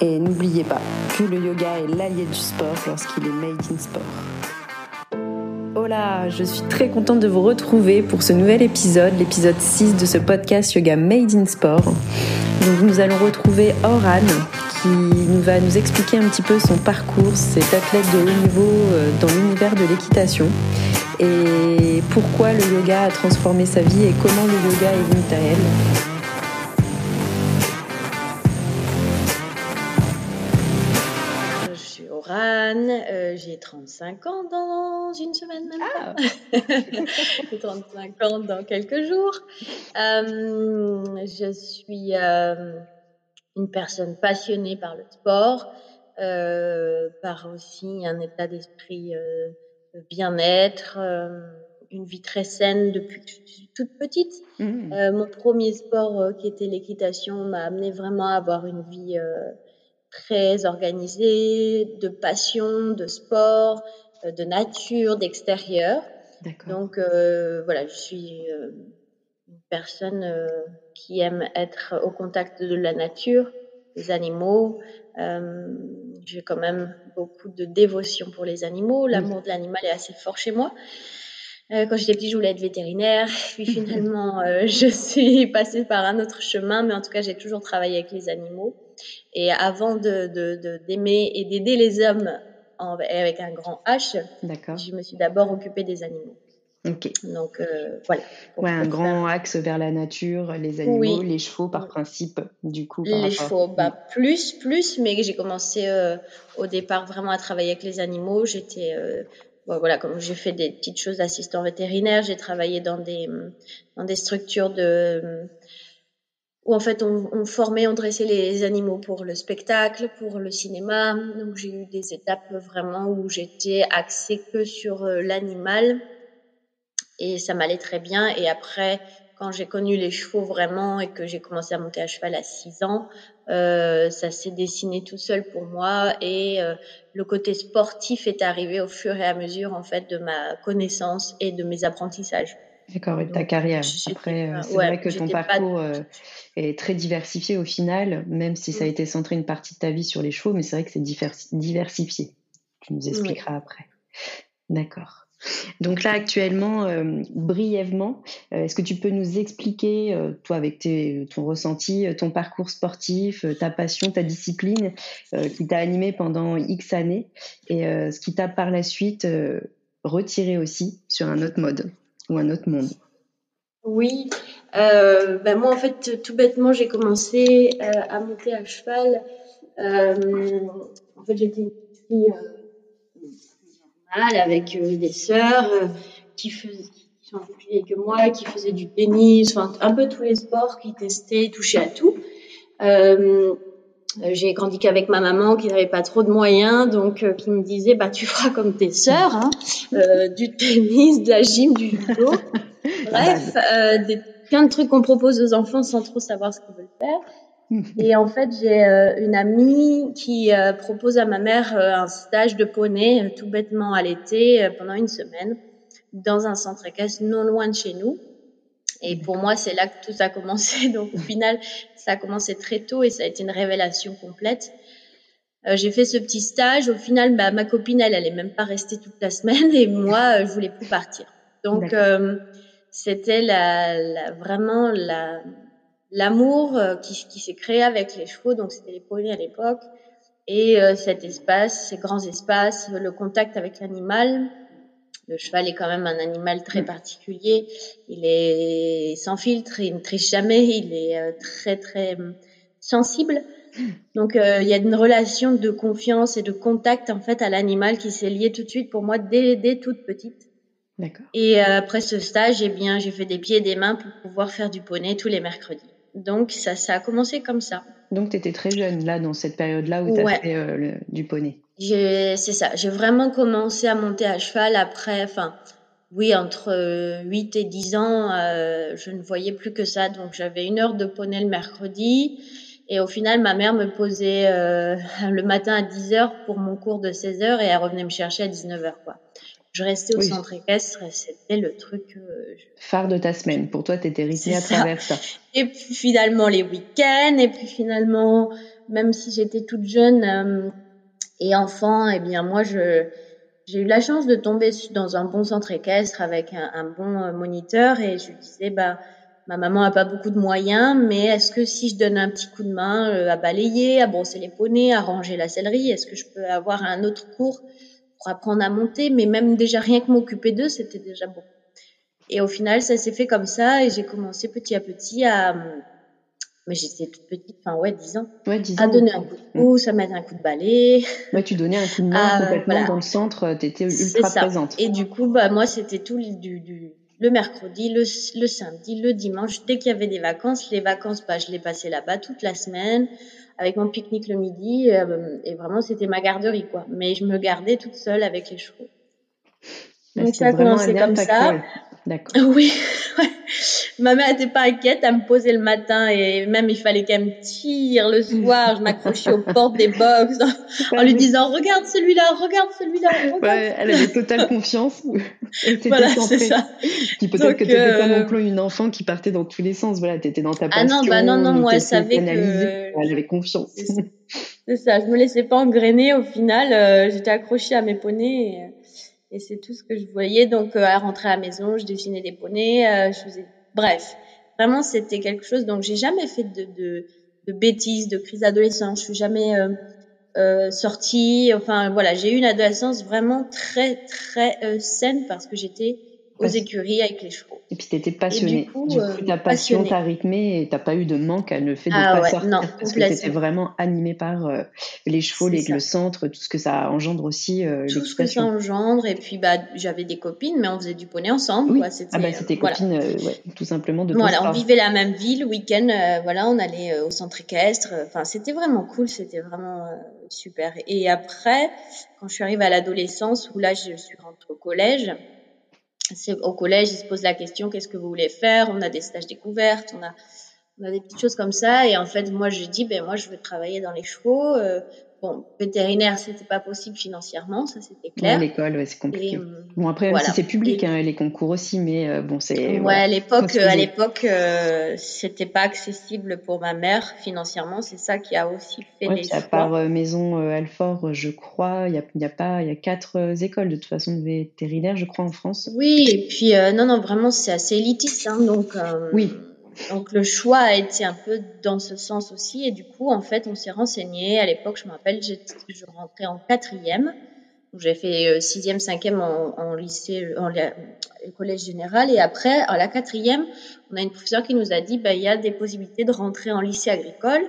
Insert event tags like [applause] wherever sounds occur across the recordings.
Et n'oubliez pas que le yoga est l'allié du sport lorsqu'il est made in sport. Hola, je suis très contente de vous retrouver pour ce nouvel épisode, l'épisode 6 de ce podcast Yoga Made in Sport. Donc nous allons retrouver Oran qui nous va nous expliquer un petit peu son parcours, cet athlète de haut niveau euh, dans l'univers de l'équitation et pourquoi le yoga a transformé sa vie et comment le yoga est venu à elle. Euh, j'ai 35 ans dans une semaine maintenant. Ah. [laughs] j'ai 35 ans dans quelques jours. Euh, je suis euh, une personne passionnée par le sport, par aussi un état d'esprit de bien-être, une vie très saine depuis que je suis toute petite. Mmh. mon premier sport qui était l'équitation m'a amené vraiment à avoir une vie très organisée, de passion, de sport, euh, de nature, d'extérieur. Donc euh, voilà, je suis euh, une personne qui aime être au contact de la nature, des animaux. J'ai quand même beaucoup de dévotion pour les animaux. L'amour de l'animal est assez fort chez moi. Euh, quand j'étais petite, je voulais être vétérinaire. [laughs] Puis finalement, je suis passée par un autre chemin, mais en tout cas, j'ai toujours travaillé avec les animaux. Et avant de, d'aimer et d'aider les hommes avec un grand H, je me suis d'abord occupée des animaux. Donc euh, voilà. Ouais, un grand axe vers la nature, les animaux, les chevaux par principe, du coup. les chevaux, bah plus, plus, mais j'ai commencé euh, au départ vraiment à travailler avec les animaux. J'étais euh, voilà, comme j'ai fait des petites choses d'assistant vétérinaire, j'ai travaillé dans des dans des structures de où en fait on, on, formait, on dressait les animaux pour le spectacle, pour le cinéma. Donc j'ai eu des étapes vraiment où j'étais axée que sur euh, l'animal et ça m'allait très bien. Et après, quand j'ai connu les chevaux vraiment et que j'ai commencé à monter à cheval à 6 ans, euh, ça s'est dessiné tout seul pour moi et euh, le côté sportif est arrivé au fur et à mesure en fait de ma connaissance et de mes apprentissages. D'accord, et de ta carrière. Après, euh, c'est vrai que ton parcours euh, est très diversifié au final, même si ça a mm. été centré une partie de ta vie sur les chevaux, mais c'est vrai que c'est diversifié. Tu nous expliqueras après. D'accord. Donc là, actuellement, euh, brièvement, est-ce que tu peux nous expliquer, toi, avec tes, ton ressenti, ton parcours sportif, ta passion, ta discipline, qui t'a animé pendant X années, et ce qui t'a par la suite retiré aussi sur un autre mode? Ou un autre monde Oui, euh, ben moi en fait tout bêtement j'ai commencé euh, à monter à cheval. Euh, en fait j'étais une fille avec des sœurs qui faisaient qui sont plus vieilles que moi, qui faisaient du tennis, enfin un peu tous les sports, qui testaient, touchaient à tout. J'ai grandi qu'avec ma maman qui n'avait pas trop de moyens, donc euh, qui me disait bah tu feras comme tes sœurs, hein, euh, du tennis, de la gym, du judo, [laughs] bref, euh, des, plein de trucs qu'on propose aux enfants sans trop savoir ce qu'ils veulent faire. [laughs] Et en fait, j'ai une amie qui propose à ma mère un stage de poney, tout bêtement à l'été, pendant une semaine, dans un centre équestre non loin de chez nous. Et pour moi, c'est là que tout a commencé. [laughs] Donc au final, ça a commencé très tôt et ça a été une révélation complète. Euh, j'ai fait ce petit stage. Au final, bah, ma copine, elle, elle est même pas restée toute la semaine et moi, euh, je voulais plus partir. Donc euh, c'était la, la, vraiment la, l'amour euh, qui, qui s'est créé avec les chevaux. Donc c'était les poneys à l'époque et cet espace, ces grands espaces, le contact avec l'animal le cheval est quand même un animal très particulier. Il est sans filtre, il ne triche jamais, il est euh, très très hum, sensible. Donc euh, il y a une relation de confiance et de contact en fait à l'animal qui s'est lié tout de suite pour moi dès, dès toute petite. D'accord. Et euh, après ce stage, eh bien j'ai fait des pieds et des mains pour pouvoir faire du poney tous les mercredis. Donc ça ça a commencé comme ça. Donc, tu étais très jeune, là, dans cette période-là où tu as fait euh, du poney. C'est ça. J'ai vraiment commencé à monter à cheval après, enfin, oui, entre 8 et 10 ans, euh, je ne voyais plus que ça. Donc, j'avais une heure de poney le mercredi. Et au final, ma mère me posait euh, [laughs] le matin à 10 heures pour mon cours de 16 heures et elle revenait me chercher à 19 heures, quoi. Je restais au centre équestre et c'était le truc. Euh, Phare de ta semaine. Pour toi, tu étais rythmée à travers ça. Et puis finalement, les week-ends. Et puis finalement, même si j'étais toute jeune euh, et enfant, eh bien, moi, je. J'ai eu la chance de tomber dans un bon centre équestre avec un, bon euh, moniteur et je disais, bah, ma maman a pas beaucoup de moyens, mais est-ce que si je donne un petit coup de main à balayer, à brosser les poneys, à ranger la sellerie, est-ce que je peux avoir un autre cours pour apprendre à monter, mais même déjà rien que m'occuper d'eux, c'était déjà bon. Et au final, ça s'est fait comme ça et j'ai commencé petit à petit à, mais j'étais toute petite, enfin ouais, 10 ans, ouais, 10 ans à donner un coup de pouce, à mettre un coup de balai. Ouais, tu donnais un coup de main [laughs] complètement dans le centre, tu étais ultra ça. présente. Et du coup, bah, moi, c'était tout du, du, le mercredi, le, le samedi, le dimanche, dès qu'il y avait des vacances, les vacances, bah, je les passais là-bas toute la semaine avec mon pique-nique le midi. Euh, et vraiment, c'était ma garderie, quoi. Mais je me gardais toute seule avec les chevaux. Donc ça a commencé comme ça. D'accord. [laughs] Oui, Ma mère n'était pas inquiète, elle me posait le matin et même il fallait qu'elle me tire le soir. Je m'accrochais aux portes des box en, lui disant regarde celui-là, regarde celui-là. Ouais, elle avait totale confiance. voilà, c'est ça. Puis peut-être que tu n'étais pas non plus une enfant qui partait dans tous les sens. Voilà, tu étais dans ta passion. Ah non, bah non, non, moi elle savait que. Avait confiance. C'est ça, je me laissais pas engrainer au final. Euh, j'étais accrochée à mes poneys. Et et c'est tout ce que je voyais. Donc, euh, à rentrer à la maison, je dessinais des poneys, euh, je faisais... Bref, vraiment, c'était quelque chose. Donc, j'ai jamais fait de, bêtises, de crise d'adolescence. Je suis jamais euh, euh, sortie. Enfin, voilà, j'ai eu une adolescence vraiment très, très euh, saine parce que j'étais aux écuries avec les chevaux. Et puis tu étais passionnée. Du coup, du coup ta passion t'a rythmé et t'as pas eu de manque à le fait de ah, pas ouais, sortir non, parce que t'étais vraiment animée par euh, les chevaux, les, le centre, tout ce que ça engendre aussi euh, Tout ce que ça engendre et puis bah j'avais des copines mais on faisait du poney ensemble. Oui. Quoi. Ah bah c'était voilà. copines euh, ouais, tout simplement de Voilà, on vivait la même ville, week-end, euh, voilà, on allait euh, au centre équestre. Enfin, c'était vraiment cool, c'était vraiment euh, super. Et après, quand je suis arrivée à l'adolescence où là je suis rentrée au collège au collège, ils se posent la question qu'est-ce que vous voulez faire? On a des stages découvertes, on a, on a des petites choses comme ça. Et en fait, moi, je dis ben moi, je veux travailler dans les chevaux. Euh, bon, vétérinaire, c'était pas possible financièrement, ça c'était clair. Ouais, l'école, ouais, c'est compliqué. Et, bon après, voilà. si c'est public, et... hein, les concours aussi, mais euh, bon, c'est. Ouais, voilà, à l'époque, à l'époque, euh, c'était pas accessible pour ma mère financièrement. C'est ça qui a aussi fait ouais, les à part euh, Maison euh, Alfort, je crois, il y a, y a pas, il y a quatre euh, écoles de toute façon de vétérinaire, je crois, en France. Oui, et puis euh, non, non, vraiment, c'est assez élitiste, hein, donc. oui. Donc le choix a été un peu dans ce sens aussi et du coup en fait on s'est renseigné. À l'époque je me rappelle je rentrais en quatrième. J'ai fait euh, sixième, cinquième en, lycée, en, en collège général et après à la quatrième on a une professeure qui nous a dit bah il y a des possibilités de rentrer en lycée agricole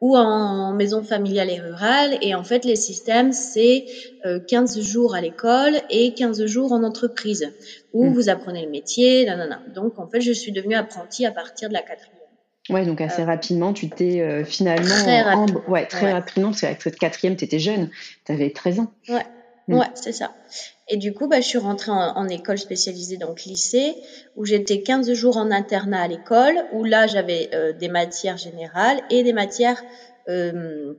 ou en maison familiale et rurale. Et en fait, les systèmes, c'est euh, 15 jours à l'école et 15 jours en entreprise, où mmh. vous apprenez le métier, nanana. Donc, en fait, je suis devenue apprentie à partir de la quatrième. Ouais, donc assez euh, rapidement, tu t'es euh, finalement... Très rapidement. En... Ouais, très ouais. rapidement, parce qu'avec cette quatrième, tu étais jeune, tu avais 13 ans. Ouais. Mmh. Ouais, c'est ça. Et du coup, bah, je suis rentrée en, en, école spécialisée, donc lycée, où j'étais 15 jours en internat à l'école, où là, j'avais euh, des matières générales et des matières euh,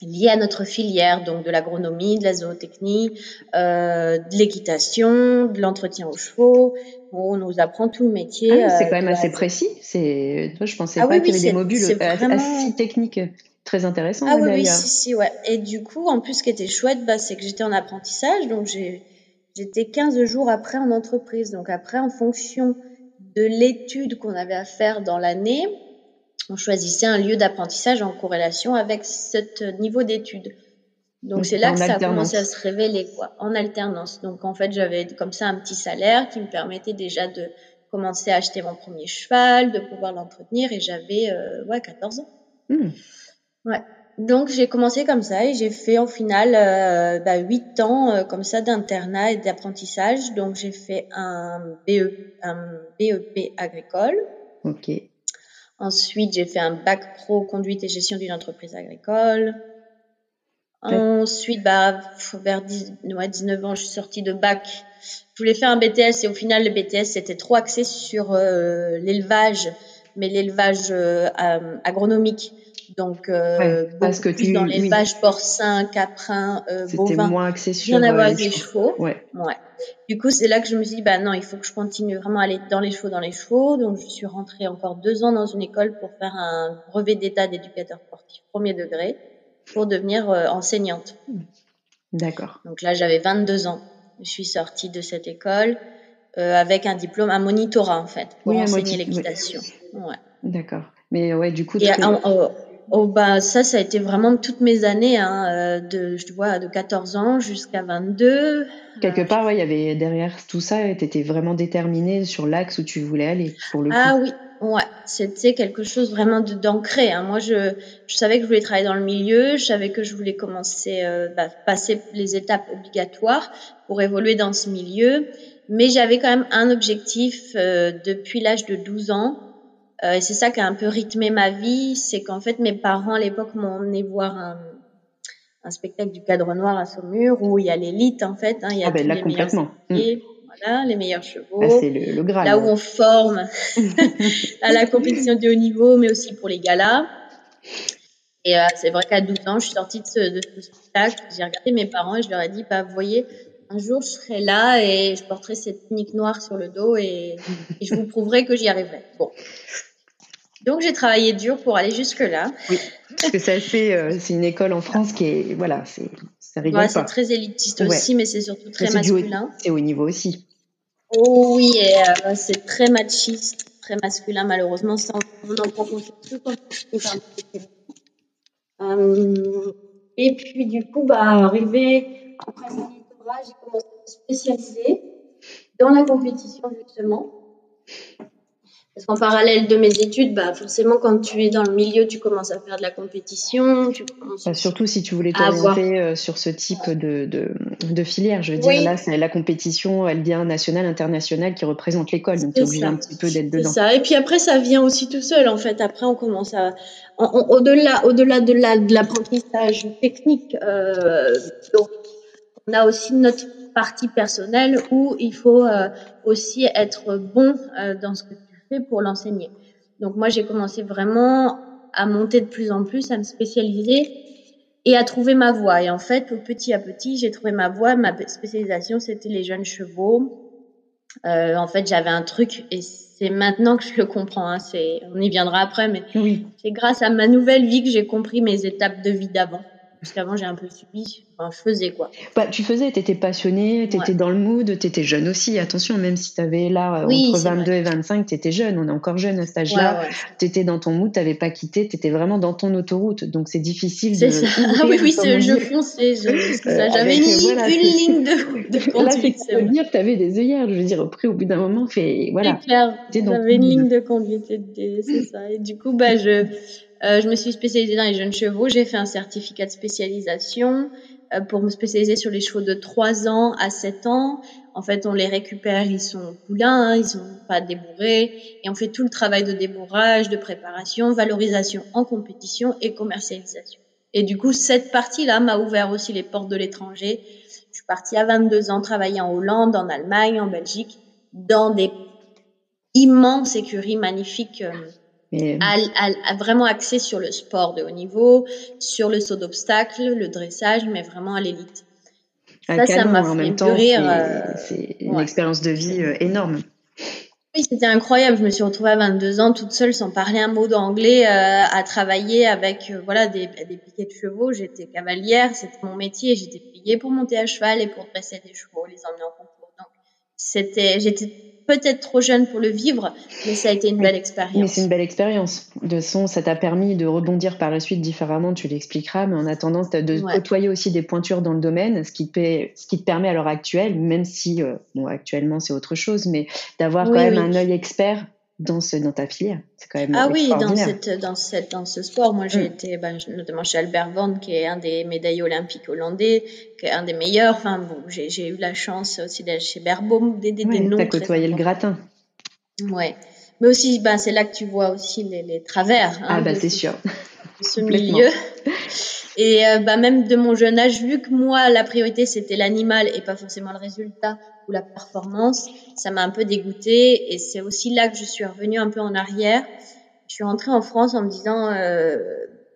liées à notre filière, donc de l'agronomie, de la zootechnie, euh, de l'équitation, de l'entretien aux chevaux. Où on nous apprend tout le métier. Ah, c'est quand même assez la... précis. C'est, toi, je pensais ah, pas oui, qu'il y avait des modules vraiment... assez techniques très intéressant. Ah oui, oui, si, si, ouais. Et du coup, en plus, ce qui était chouette, bah, c'est que j'étais en apprentissage, donc j'étais 15 jours après en entreprise. Donc après, en fonction de l'étude qu'on avait à faire dans l'année, on choisissait un lieu d'apprentissage en corrélation avec ce niveau d'études. Donc c'est là que ça a commencé à se révéler, quoi, en alternance. Donc en fait, j'avais comme ça un petit salaire qui me permettait déjà de commencer à acheter mon premier cheval, de pouvoir l'entretenir, et j'avais euh, ouais 14 ans. Mmh. Ouais. Donc j'ai commencé comme ça et j'ai fait au final euh, bah, 8 ans euh, comme ça d'internat et d'apprentissage. Donc j'ai fait un BE, un BEP agricole. Ok. Ensuite, j'ai fait un bac pro conduite et gestion d'une entreprise agricole. Ensuite, bah, vers 19 ans, je suis sortie de bac. Je voulais faire un BTS et au final, le BTS c'était trop axé sur euh, l'élevage, mais l'élevage euh, agronomique. Donc, euh, parce que plus tu, dans l'élevage porcin, caprin, euh, C'était moins axé sur rien à voir euh, avec les les chevaux. Ouais. Ouais. Du coup, c'est là que je me suis dit, bah non, il faut que je continue vraiment à aller dans les chevaux, dans les chevaux. Donc, je suis rentrée encore deux ans dans une école pour faire un brevet d'état d'éducateur sportif premier degré pour devenir euh, enseignante. D'accord. Donc là, j'avais 22 ans. Je suis sortie de cette école euh, avec un diplôme, un monitorat en fait, pour Oui, enseigner l'équitation. Ouais. D'accord. Mais ouais, du coup, Et en- oh, bah ça, ça a été vraiment toutes mes années, hein, euh, de je vois de 14 ans jusqu'à 22. quelque Euh, part, ouais, il y avait derrière tout ça, tu étais vraiment déterminée sur l'axe où tu voulais aller, pour le coup. Ah oui, ouais, c'était quelque chose vraiment de d'ancré. Hein. Moi, je, je savais que je voulais travailler dans le milieu, je savais que je voulais commencer, euh, bah, passer les étapes obligatoires pour évoluer dans ce milieu, mais j'avais quand même un objectif euh, depuis l'âge de 12 ans. Euh, et c'est ça qui a un peu rythmé ma vie, c'est qu'en fait mes parents à l'époque m'ont emmené voir un, un spectacle du Cadre Noir à Saumur où il y a l'élite en fait, hein, il y a Ah ben tous là, les meilleurs complètement. Mm. équipiers, voilà, les meilleurs chevaux Là, c'est le, le Graal. là où on forme [laughs] [laughs] à la compétition de haut niveau, mais aussi pour les galas. Et euh, c'est vrai qu'à 12 ans, je suis sortie de ce, de ce spectacle. J'ai regardé mes parents et je leur ai dit, bah, vous voyez, un jour, je serai là et je porterai cette tunique noire sur le dos et, et je vous prouverai que j'y arriverai. Bon. Donc, j'ai travaillé dur pour aller jusque-là. Parce que c'est assez, euh, c'est une école en France qui est, voilà, c'est, ça rigole Ouais, c'est très élitiste Ouais. aussi, mais c'est surtout très Mais haut- masculin. C'est au niveau aussi. Oh oui, euh, c'est très machiste, très masculin malheureusement. Ça, on en prend conscience quand. Euh, et puis du coup, bah, arrivé après ce j'ai commencé à me spécialiser dans la compétition justement. Parce qu'en parallèle de mes études, bah, forcément, quand tu es dans le milieu, tu commences à faire de la compétition, tu Bah, surtout si tu voulais t'orienter euh, sur ce type de, de, de filière. Je veux Oui. dire, là, c'est la compétition, elle vient nationale, internationale qui représente l'école. Donc, tu es obligé un petit peu d'être C'est dedans. ça. Et puis après, ça vient aussi tout seul, en fait. Après, on commence à, au-delà, au-delà de la, de l'apprentissage technique, euh, donc, on a aussi notre partie personnelle où il faut euh, aussi être bon euh, dans ce que tu fais pour l'enseigner. Donc moi, j'ai commencé vraiment à monter de plus en plus, à me spécialiser et à trouver ma voie. Et en fait, petit à petit, j'ai trouvé ma voie. Ma spécialisation, c'était les jeunes chevaux. Euh, en fait, j'avais un truc et c'est maintenant que je le comprends. Hein, c'est, on y viendra après, mais Oui. c'est grâce à ma nouvelle vie que j'ai compris mes étapes de vie d'avant. Parce qu'avant, j'ai un peu subi, enfin, je faisais quoi. Bah, tu faisais, tu étais passionné, tu étais Ouais. dans le mood, tu étais jeune aussi. Attention, même si tu avais là euh, Oui, entre c'est 22 vrai. et 25, tu étais jeune. On est encore jeune à cet âge-là. ouais. Tu étais dans ton mood, tu pas quitté, tu étais vraiment dans ton autoroute. Donc, c'est difficile C'est de. ça. [laughs] Ah oui, oui, je fonçais. je- J'avais avec, une, ligne- voilà, une c'est- ligne de, [laughs] Là, conduite, pour c'est te vrai. dire que tu avais des œillères. Je veux dire, après, au bout d'un moment, fait, voilà. C'est clair. Ton une ligne de conduite, c'est ça. Et du coup, bah, je, euh, je me suis spécialisée dans les jeunes chevaux. J'ai fait un certificat de spécialisation euh, pour me spécialiser sur les chevaux de 3 ans à 7 ans. En fait, on les récupère, ils sont poulains, hein, ils sont pas débourrés, et on fait tout le travail de débourrage, de préparation, valorisation en compétition et commercialisation. Et du coup, cette partie-là m'a ouvert aussi les portes de l'étranger. Je suis partie à 22 ans travailler en Hollande, en Allemagne, en Belgique, dans des immenses écuries magnifiques, euh, Mais, à, à- à vraiment axées sur le sport de haut niveau, sur le saut d'obstacle, le dressage, mais vraiment à l'élite. Ça, ça m'a en fait même temps, c'est euh, c'est une ouais. expérience de vie euh, énorme. Oui, c'était incroyable. Je me suis retrouvée à 22 ans toute seule, sans parler un mot d'anglais, euh, à travailler avec euh, voilà des, des piquets de chevaux. J'étais cavalière, c'était mon métier. J'étais payée pour monter à cheval et pour dresser des chevaux, les emmener en concours. Donc, c'était, j'étais peut-être trop jeune pour le vivre, mais ça a été une belle Mais expérience. c'est une belle expérience. De son, ça t'a permis de rebondir par la suite différemment, tu l'expliqueras, mais en attendant t'as de Ouais. côtoyer aussi des pointures dans le domaine, ce qui te, paie- ce qui te permet à l'heure actuelle, même si, euh, bon, actuellement c'est autre chose, mais d'avoir Oui, quand même oui. un œil expert dans, ce, dans ta filière. C'est quand même Ah oui, dans cette, dans cette, dans ce sport, moi j'ai Mm. été, ben, notamment chez Albert Van, qui est un des médaillés olympiques hollandais, qui est un des meilleurs. Enfin bon, j'ai, eu la chance aussi d'aller chez Berbaum, d'aider des Ouais, noms t'as côtoyé le gratin. Ouais. Mais aussi, ben, c'est là que tu vois aussi les, les travers. Hein, ah bah c'est sûr. ce milieu. Et euh, bah, même de mon jeune âge, vu que moi, la priorité, c'était l'animal et pas forcément le résultat ou la performance, ça m'a un peu dégoûtée. Et c'est aussi là que je suis revenue un peu en arrière. Je suis rentrée en France en me disant, euh,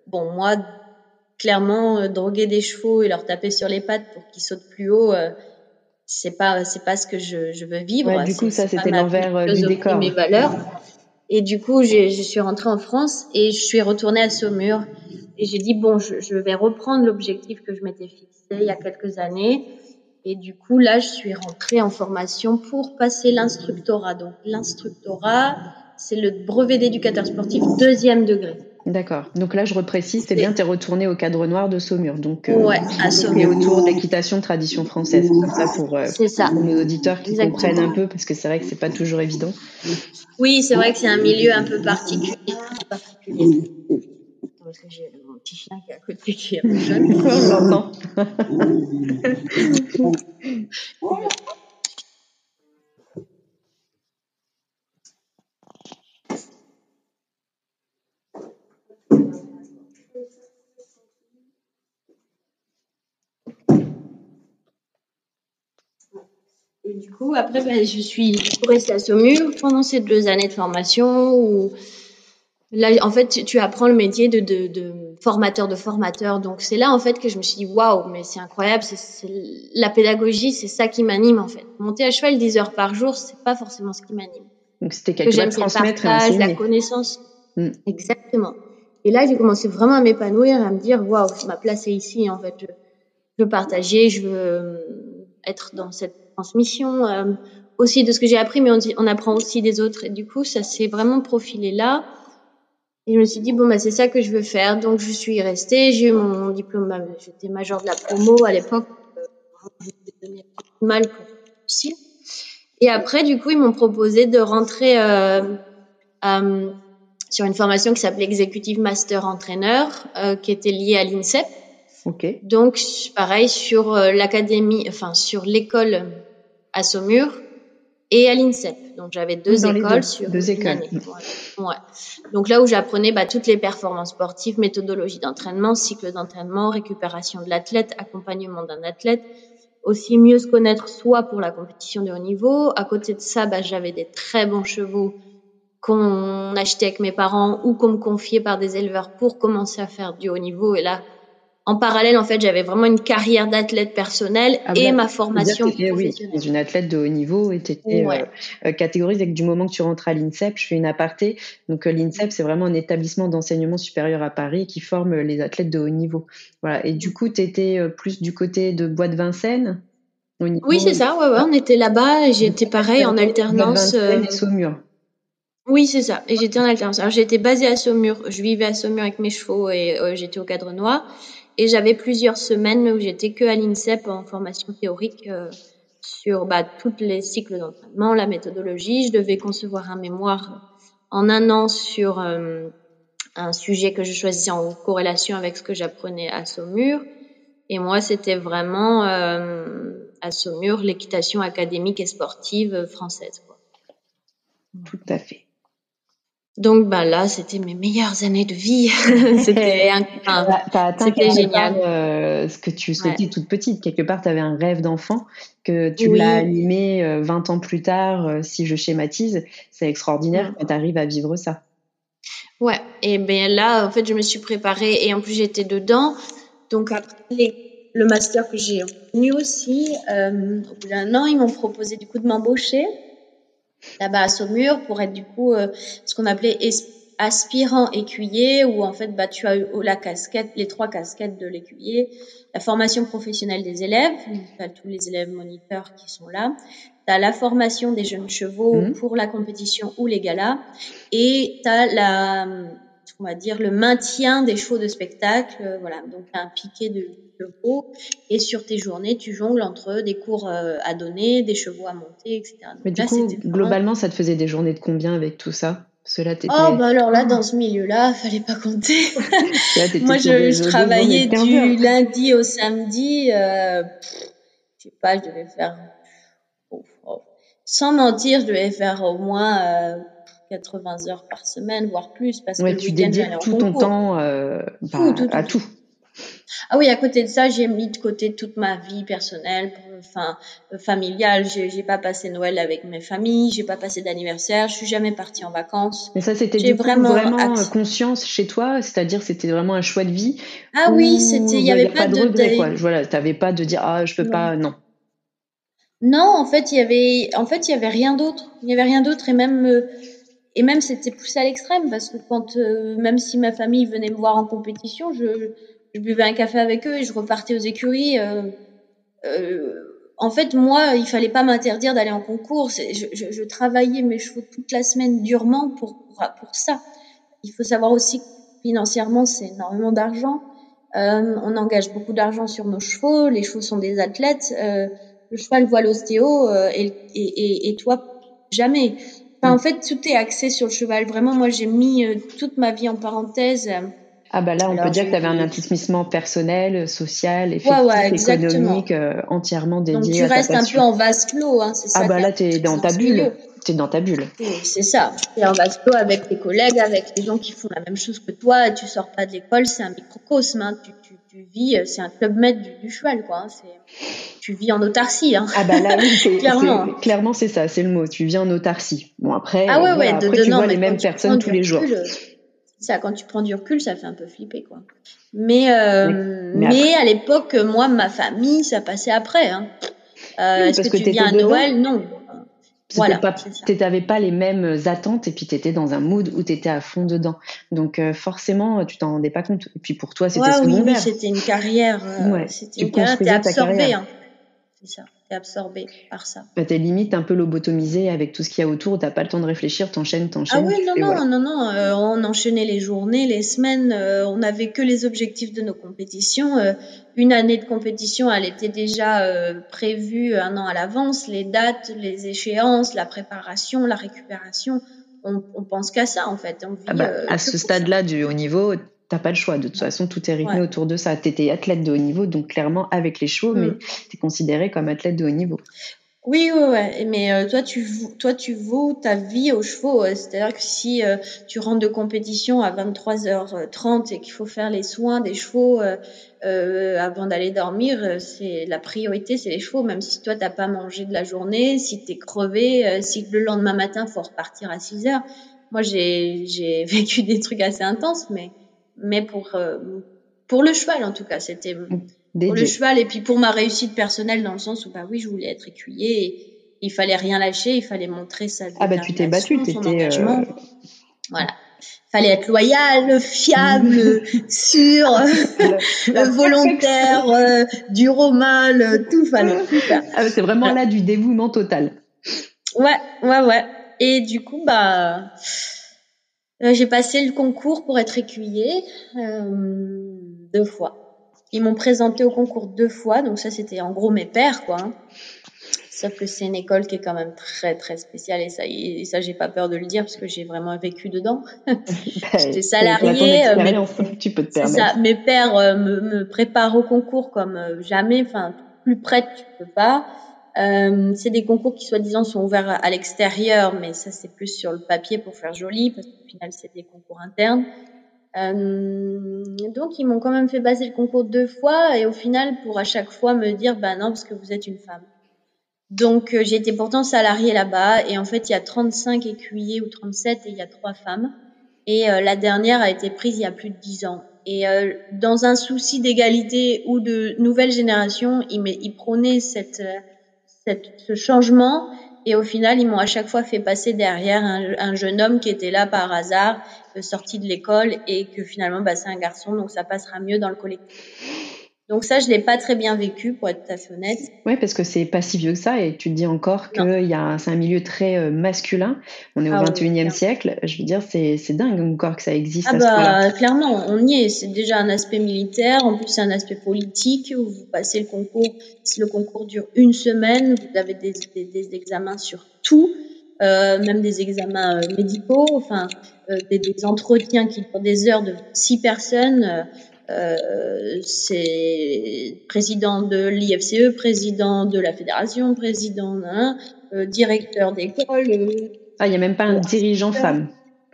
bon, moi, clairement, euh, droguer des chevaux et leur taper sur les pattes pour qu'ils sautent plus haut, euh, c'est pas c'est pas ce que je, je veux vivre. Ouais, du coup, ça, c'était l'envers du décor. Mes valeurs. Et du coup, je, je suis rentrée en France et je suis retournée à Saumur. Et j'ai dit, bon, je, je vais reprendre l'objectif que je m'étais fixé il y a quelques années. Et du coup, là, je suis rentrée en formation pour passer l'instructorat. Donc, l'instructorat, c'est le brevet d'éducateur sportif deuxième degré. D'accord. Donc là, je reprécise, c'est bien, tu es retourné au cadre noir de Saumur. Donc, euh, ouais, à Saumur. autour de l'équitation tradition française. Comme ça pour, euh, ça. pour nos auditeurs qui comprennent un peu, parce que c'est vrai que c'est pas toujours évident. Oui, c'est vrai que c'est un milieu un peu particulier. particulier. Parce que j'ai mon petit chien qui est à côté qui est un peu jeune. On l'entend. Et du coup, après, ben, je suis restée à Saumur pendant ces deux années de formation où là, en fait, tu, apprends le métier de, de, de, formateur de formateur. Donc, c'est là, en fait, que je me suis dit, waouh, mais c'est incroyable, c'est la pédagogie, c'est ça qui m'anime, en fait. Monter à cheval 10 heures par jour, c'est pas forcément ce qui m'anime. Donc, c'était quelque chose de transmettre le partage, la connaissance. Mm. Exactement. Et là, j'ai commencé vraiment à m'épanouir, à me dire, waouh, ma place est ici, en fait. Je, je veux partager, je veux euh, être dans cette transmission euh, aussi de ce que j'ai appris, mais on, on, apprend aussi des autres. Et du coup, ça s'est vraiment profilé là. Et je me suis dit, bon, bah, c'est ça que je veux faire. Donc, je suis restée. J'ai eu mon diplôme, bah, j'étais major de la promo à l'époque. Mal pour réussir. Et après, du coup, ils m'ont proposé de rentrer euh, euh, sur une formation qui s'appelait Executive Master Entraîneur, euh, qui était liée à l'INSEP. Okay. Donc, pareil, sur euh, l'académie, enfin, sur l'école à Saumur et à l'INSEP. Donc, j'avais deux écoles sur deux écoles. Année. Ouais. Donc, là où j'apprenais bah, toutes les performances sportives, méthodologie d'entraînement, cycle d'entraînement, récupération de l'athlète, accompagnement d'un athlète, aussi mieux se connaître soi pour la compétition de haut niveau. À côté de ça, bah, j'avais des très bons chevaux qu'on achetait avec mes parents ou qu'on me confiait par des éleveurs pour commencer à faire du haut niveau. Et là, en parallèle, en fait, j'avais vraiment une carrière d'athlète personnelle ah, et ma formation professionnelle. Oui, une athlète de haut niveau et tu étais euh, euh, catégorisée du moment que tu rentres à l'INSEP. Je fais une aparté. Donc, euh, l'INSEP, c'est vraiment un établissement d'enseignement supérieur à Paris qui forme les athlètes de haut niveau. Voilà. Et du coup, tu étais plus du côté de Bois de Vincennes Oui, c'est ça. Ouais, ouais, on était là-bas. J'étais pareil en alternance. Bois de et Saumur. Oui, c'est ça. Et j'étais en alternance. Alors, j'étais basée à Saumur. Je vivais à Saumur avec mes chevaux et j'étais au cadre noir. Et j'avais plusieurs semaines où j'étais que à l'INSEP en formation théorique euh, sur bah, tous les cycles d'entraînement, la méthodologie. Je devais concevoir un mémoire en un an sur euh, un sujet que je choisissais en corrélation avec ce que j'apprenais à Saumur. Et moi, c'était vraiment euh, à Saumur l'équitation académique et sportive française. Quoi. Tout à fait. Donc bah là, c'était mes meilleures années de vie. [laughs] c'était [laughs] c'était génial. Euh, ce que tu souhaitais toute petite? Quelque part, tu avais un rêve d'enfant que tu l'as animé 20 euh, ans plus tard, euh, si je schématise. C'est extraordinaire quand tu arrives à vivre ça. Ouais, et bien là, en fait, je me suis préparée et en plus j'étais dedans. Donc après le master que j'ai obtenu aussi, au bout d'un an, ils m'ont proposé du coup de m'embaucher là-bas à Saumur pour être du coup euh, ce qu'on appelait aspirant écuyer où en fait bah tu as eu la casquette les trois casquettes de l'écuyer la formation professionnelle des élèves tu as tous les élèves moniteurs qui sont là tu as la formation des jeunes chevaux mmh. pour la compétition ou les galas et tu as la on va dire le maintien des chevaux de spectacle euh, voilà donc un piquet de chevaux et sur tes journées, tu jongles entre des cours euh, à donner, des chevaux à monter, etc. Mais du coup, globalement, ça te faisait des journées de combien avec tout ça? Cela Oh, bah alors là, dans ce milieu-là, fallait pas compter. [laughs] Moi, je, travaillais du lundi au samedi. Euh, je sais pas, je devais faire. Oh, oh. Sans mentir, je devais faire au moins euh, 80 heures par semaine, voire plus, parce ouais, que tu dédies tout ton temps euh, bah, à tout. Ah oui, à côté de ça, j'ai mis de côté toute ma vie personnelle, enfin euh, familiale. J'ai pas passé Noël avec mes familles, j'ai pas passé d'anniversaire, je suis jamais partie en vacances. Mais ça, c'était vraiment, vraiment conscience chez toi, c'est-à-dire c'était vraiment un choix de vie. Ah oui, c'était, il y avait pas, de, regret, quoi. Voilà, t'avais pas de dire ah je peux pas, non. Non, en fait, il y avait, en fait, il y avait rien d'autre. Il y avait rien d'autre et même, euh, et même c'était poussé à l'extrême parce que quand, euh, même si ma famille venait me voir en compétition, je, buvais un café avec eux et je repartais aux écuries. Euh, euh, en fait, moi, il fallait pas m'interdire d'aller en concours. Je, travaillais mes chevaux toute la semaine durement pour, pour, ça. Il faut savoir aussi que financièrement, c'est énormément d'argent. On engage beaucoup d'argent sur nos chevaux. Les chevaux sont des athlètes. Le cheval voit l'ostéo euh, et, et, et, toi, jamais. Enfin, en fait, tout est axé sur le cheval. Vraiment, moi, j'ai mis toute ma vie en parenthèse. Ah bah là, on peut dire que tu avais un investissement personnel, social, effectif, économique, euh, entièrement dédié Donc tu restes un peu en vase clos, hein, c'est ça. Ah bah là, tu es dans ta bulle. Tu es dans ta bulle. C'est ça. Tu es en vase clos avec tes collègues, avec les gens qui font la même chose que toi. Tu sors pas de l'école, c'est un microcosme. Hein. Tu, tu, tu, vis, c'est un club maître du, cheval, quoi. Hein. Tu vis en autarcie. Hein. Ah bah là, oui, [laughs] clairement. Clairement, c'est ça, c'est le mot. Tu vis en autarcie. Bon après, ah ouais, ouais, après tu vois les mêmes personnes tous les jours. Euh, ça, quand tu prends du recul, ça fait un peu flipper, quoi. Mais, euh, mais, à l'époque, moi, ma famille, ça passait après. Hein. Euh, Est-ce que, tu viens à Noël? Non. Voilà, tu n'avais pas les mêmes attentes et puis tu étais dans un mood où tu étais à fond dedans. Donc euh, forcément, tu t'en rendais pas compte. Et puis pour toi, c'était ouais, Oui, c'était une carrière. Euh, c'était une carrière, t'es absorbé. Hein. C'est ça absorbé par ça. Bah, t'es limite un peu lobotomisé avec tout ce qu'il y a autour, t'as pas le temps de réfléchir, t'enchaînes, t'enchaînes. Ah oui, non, non, non, non, euh, on enchaînait les journées, les semaines, euh, on n'avait que les objectifs de nos compétitions. Euh, une année de compétition, elle était déjà prévue un an à l'avance, les dates, les échéances, la préparation, la récupération. On, on pense qu'à ça en fait. Ah bah, à ce stade-là du haut niveau, t'as pas le choix. De toute façon, tout est rythmé autour de ça. Tu étais athlète de haut niveau, donc clairement avec les chevaux, mais mm. tu es considéré comme athlète de haut niveau. Oui, oui, ouais. Mais euh, toi, tu toi, tu vaux ta vie aux chevaux. C'est-à-dire que si euh, tu rentres de compétition à 23h30 et qu'il faut faire les soins des chevaux euh, avant d'aller dormir, c'est la priorité, c'est les chevaux. Même si toi, t'as pas mangé de la journée, si t'es crevé, si le lendemain matin faut repartir à 6 heures. Moi, j'ai j'ai [laughs] vécu des trucs assez intenses, mais mais pour euh, pour le cheval en tout cas, c'était pour le cheval et puis pour ma réussite personnelle dans le sens où bah oui, je voulais être écuyer et il fallait rien lâcher, il fallait montrer sa Ah bah tu t'es battu, t'étais euh... voilà. Fallait être loyal, fiable, [laughs] sûr, [laughs] volontaire, euh, du roman, tout fallait tout faire. Ah, c'est vraiment là du dévouement total. Ouais, ouais, ouais. Et du coup, bah, euh, j'ai passé le concours pour être écuyer euh, deux fois. Ils m'ont présenté au concours deux fois, donc ça c'était en gros mes pères quoi. Hein. Sauf que c'est une école qui est quand même très très spéciale et ça, et ça j'ai pas peur de le dire parce que j'ai vraiment vécu dedans. [laughs] J'étais salariée. Euh, tu peux te permettre. Ça, mes pères me, me, préparent au concours comme jamais, enfin plus prête tu peux pas. Euh, c'est des concours qui soi-disant sont ouverts à l'extérieur, mais ça c'est plus sur le papier pour faire joli, parce qu'au final c'est des concours internes. Euh, donc ils m'ont quand même fait passer le concours deux fois et au final pour à chaque fois me dire bah non parce que vous êtes une femme. Donc euh, j'ai été pourtant salariée là-bas et en fait il y a 35 écuyers ou 37 et il y a trois femmes et euh, la dernière a été prise il y a plus de 10 ans. Et euh, dans un souci d'égalité ou de nouvelle génération, ils, ils prônaient cette ce changement. Et au final, ils m'ont à chaque fois fait passer derrière un, jeune homme qui était là par hasard, euh, sorti de l'école, et que finalement, bah, c'est un garçon, donc ça passera mieux dans le collectif. Donc ça, je l'ai pas très bien vécu, pour être tout à fait honnête. Oui, parce que c'est pas si vieux que ça, et tu te dis encore que y a, c'est un milieu très euh, masculin. On est au 21e ah siècle. Je veux dire, c'est, c'est dingue encore que ça existe. Ah bah clairement, on y est. C'est déjà un aspect militaire. En plus, c'est un aspect politique où vous passez le concours. Si le concours dure une semaine, vous avez des, des, examens sur tout, euh, même des examens euh, médicaux. Enfin, euh, des, des, entretiens qui durent des heures de six personnes. Euh, c'est président de l'IFCE, président de la fédération, président, hein, euh, directeur d'école, euh, Ah, il n'y a même pas un dirigeant femme.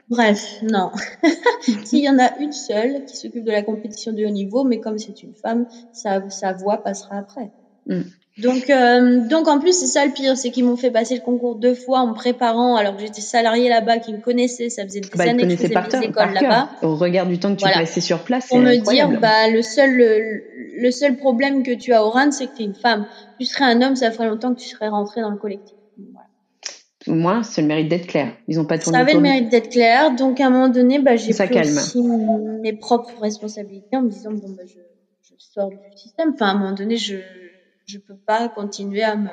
Bref, non. [laughs] S'il y en a une seule qui s'occupe de la compétition de haut niveau, mais comme c'est une femme, sa, sa voix passera après. Mm. Donc, euh, donc en plus c'est ça le pire, c'est qu'ils m'ont fait passer le concours deux fois en me préparant, alors que j'étais salariée là-bas, qu'ils me connaissaient, ça faisait des bah, années que je faisais des écoles là-bas. Au regard du temps que tu voilà. passais sur place, pour me dire, bah le seul le, seul problème que tu as au Rennes, c'est que tu es une femme. Tu serais un homme, ça ferait longtemps que tu serais rentré dans le collectif. Voilà. Au moins, c'est le mérite d'être clair. Ils ont pas tourné. Ça avait le mérite d'être clair, donc à un moment donné, bah, j'ai pris aussi mes propres responsabilités en me disant bon bah je, je sors du système. Enfin à un moment donné, je je peux pas continuer à me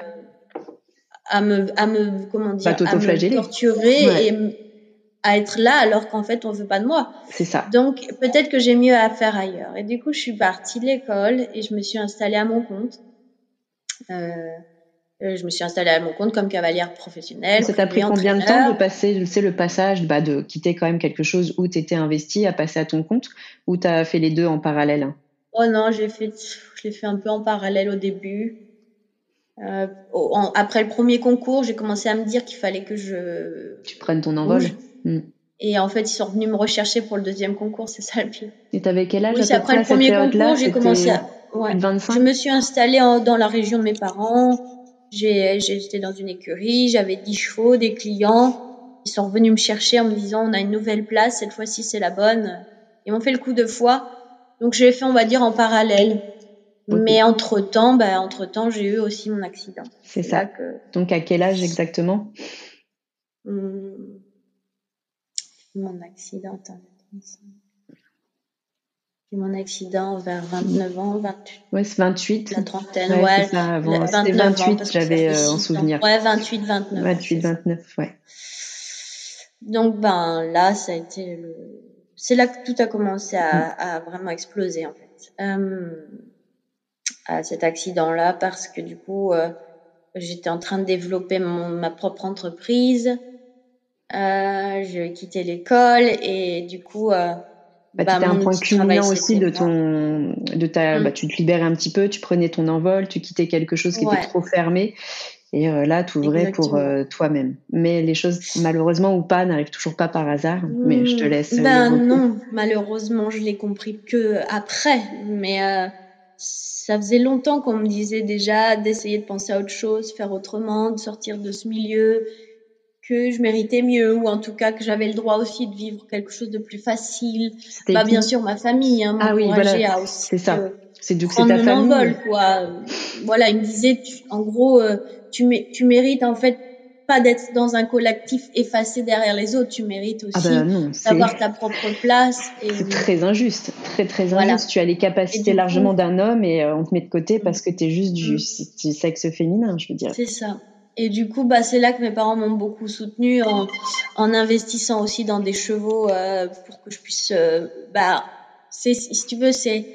à me à me comment dire à me torturer et à être là alors qu'en fait on veut pas de moi. C'est ça. Donc peut-être que j'ai mieux à faire ailleurs. Et du coup, je suis partie de l'école et je me suis installée à mon compte. Euh, euh je me suis installée à mon compte comme cavalière professionnelle. Ça t'a pris combien de temps de passer, c'est le passage bah, de quitter quand même quelque chose où tu étais investi à passer à ton compte ou tu as fait les deux en parallèle? Oh non, j'ai fait je l'ai fait un peu en parallèle au début. Euh, après le premier concours, j'ai commencé à me dire qu'il fallait que je. Tu prennes ton envol. Hmm. Et en fait, ils sont venus me rechercher pour le deuxième concours, c'est ça le pire. Et t'avais quel âge Oui, après le premier concours, j'ai commencé à. Ouais. 25 je me suis installée dans la région de mes parents. J'étais dans une écurie, j'avais 10 chevaux, des clients. Ils sont revenus me chercher en me disant on a une nouvelle place, cette fois-ci c'est la bonne. Ils m'ont fait le coup de foi. Donc je l'ai fait, on va dire, en parallèle. Mais entre temps, bah, entre temps, j'ai eu aussi mon accident. C'est ça. Que... Donc à quel âge exactement? Mon accident, J'ai mon accident vers 29 ans, 28. Ouais, c'est 28. La trentaine, ouais. ouais ça, avant. 28, j'avais euh, en souvenir. Ouais, 28, 29. 28, 29, ouais. Donc, ben, là, ça a été le, c'est là que tout a commencé à, mm. à vraiment exploser, en fait. Euh, à cet accident-là parce que du coup, euh, j'étais en train de développer mon, ma propre entreprise. Euh, j'ai quitté l'école et du coup, euh, bah, bah, un point culminant aussi de ton, de ta, mm. bah, tu te libérais un petit peu, tu prenais ton envol, tu quittais quelque chose qui était trop fermé. Et euh, là, tu ouvrais pour euh, toi-même. Mais les choses, malheureusement ou pas, n'arrivent toujours pas par hasard. Mais je te mm. laisse. Ben non, malheureusement, je l'ai compris que après. Mais ça faisait longtemps qu'on me disait déjà d'essayer de penser à autre chose, faire autrement, de sortir de ce milieu, que je méritais mieux, ou en tout cas que j'avais le droit aussi de vivre quelque chose de plus facile. Bah, bien sûr, ma famille, hein, ah oui, voilà. C'est ça. C'est du c'est ta famille. Envol, quoi. Voilà, il me disait, en gros, euh, tu, tu mérites en fait pas d'être dans un collectif effacé derrière les autres. Tu mérites aussi ah bah d'avoir ta propre place. C'est très injuste, très très injuste. Tu as les capacités largement d'un homme et euh, on te met de côté parce que tu es juste du, mm. sexe féminin, je veux dire. C'est ça. Et du coup, bah, c'est là que mes parents m'ont beaucoup soutenu en, en investissant aussi dans des chevaux euh, pour que je puisse. Euh, bah, si tu veux, c'est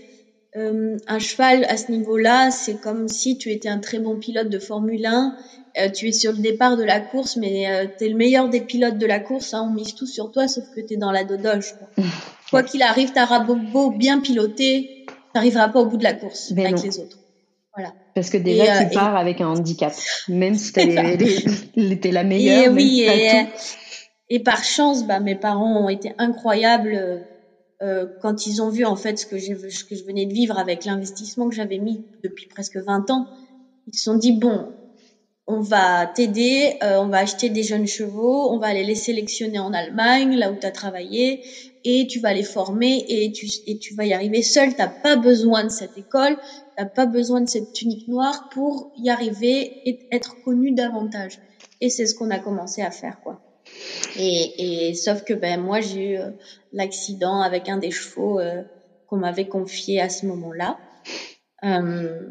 euh, un cheval à ce niveau-là, c'est comme si tu étais un très bon pilote de Formule 1 euh, tu es sur le départ de la course, mais euh, tu es le meilleur des pilotes de la course. Hein, on mise tout sur toi, sauf que tu es dans la dodoche. Quoi, [laughs] qu'il arrive, t'auras beau bien piloter, t'arriveras pas au bout de la course avec les autres. Voilà. Parce que déjà, tu euh, pars avec un handicap, même si [laughs] t'es la meilleure. Et oui, et, et, par chance, bah, mes parents ont été incroyables euh, quand ils ont vu en fait ce que, ce que je venais de vivre avec l'investissement que j'avais mis depuis presque 20 ans. Ils se sont dit bon, on va t'aider, euh, on va acheter des jeunes chevaux, on va aller les sélectionner en Allemagne, là où tu as travaillé, et tu vas les former et tu, et tu vas y arriver seul. T'as pas besoin de cette école, t'as pas besoin de cette tunique noire pour y arriver et être connu davantage. Et c'est ce qu'on a commencé à faire, quoi. Et, et sauf que ben moi j'ai eu euh, l'accident avec un des chevaux euh, qu'on m'avait confié à ce moment-là. Euh,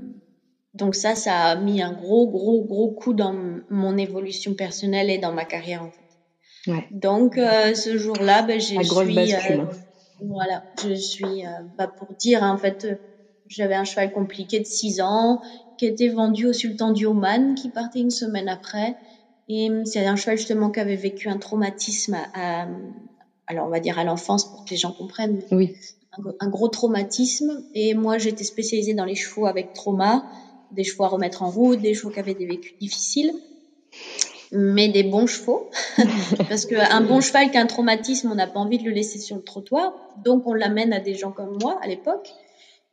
donc ça, ça a mis un gros, gros, gros coup dans mon évolution personnelle et dans ma carrière en fait. Ouais. Donc euh, ce jour-là, ben, je suis, euh, voilà, je suis, euh, bah, pour dire en fait, j'avais un cheval compliqué de 6 ans qui était vendu au sultan du Oman, qui partait une semaine après. Et c'est un cheval justement qui avait vécu un traumatisme à, alors on va dire à l'enfance pour que les gens comprennent. Oui. Un, un, gros traumatisme. Et moi, j'étais spécialisée dans les chevaux avec trauma des chevaux à remettre en route, des chevaux qui avaient des vécus difficiles. mais des bons chevaux. [laughs] Parce qu'un bon cheval qui a un traumatisme, on n'a pas envie de le laisser sur le trottoir. Donc, on l'amène à des gens comme moi à l'époque.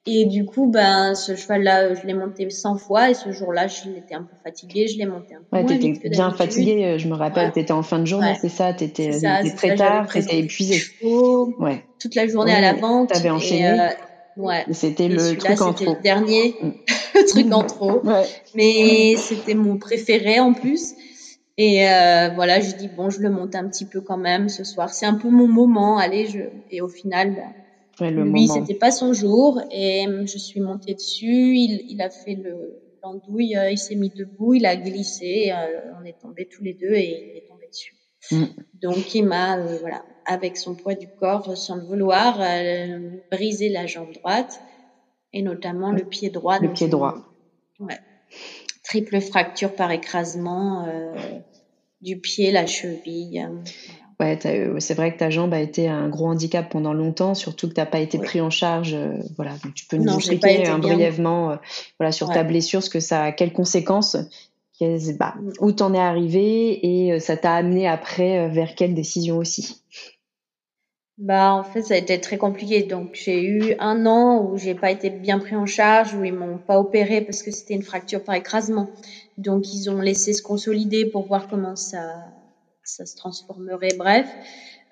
Et du coup, ben, ce cheval-là, je l'ai monté 100 fois et ce jour-là, j'étais un peu fatiguée, je l'ai monté un peu ouais, t'étais bien fatiguée, euh, je me rappelle, ouais. t'étais en fin de journée, c'est ça, t'étais très tard, t'étais épuisée. Ouais. Toute la journée à la vente. T'avais enchaîné. Et, euh, ouais. C'était [laughs] le truc en trop. le dernier, le truc en trop. Ouais. Mais c'était mon préféré en plus. Et euh, voilà, je dis bon, je le monte un petit peu quand même ce soir. C'est un peu mon moment. Allez, je et au final, ben, Ouais, le lui, c'était pas son jour et je suis montée dessus. Il, il a fait le l'andouille, euh, il s'est mis debout, il a glissé, euh, on est tombés tous les deux et il est tombé dessus. Mm. Donc il m'a, euh, voilà, avec son poids du corps, sans le vouloir, euh, brisé la jambe droite et notamment le pied droit. Le pied droit. Ouais. Triple fracture par écrasement euh, du pied, la cheville. Ouais, c'est vrai que ta jambe a été un gros handicap pendant longtemps, surtout que t'as pas été pris en charge. euh, voilà, donc tu peux nous Non, expliquer brièvement, euh, voilà, sur ta blessure, ce que ça, a- quelles conséquences, quelles- bah, Mm. où t'en es arrivé et euh, ça t'a amené après vers quelle décision aussi? Bah, en fait, ça a été très compliqué. Donc, j'ai eu un an où j'ai pas été bien pris en charge, où ils m'ont pas opéré parce que c'était une fracture par écrasement. Donc, ils ont laissé se consolider pour voir comment ça, ça se transformerait. Bref.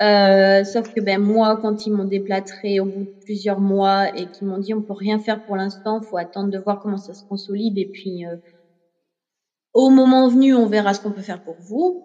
Euh, sauf que, ben, moi, quand ils m'ont déplâtré au bout de plusieurs mois et qu'ils m'ont dit on peut rien faire pour l'instant, faut attendre de voir comment ça se consolide et puis, euh, au moment venu, on verra ce qu'on peut faire pour vous.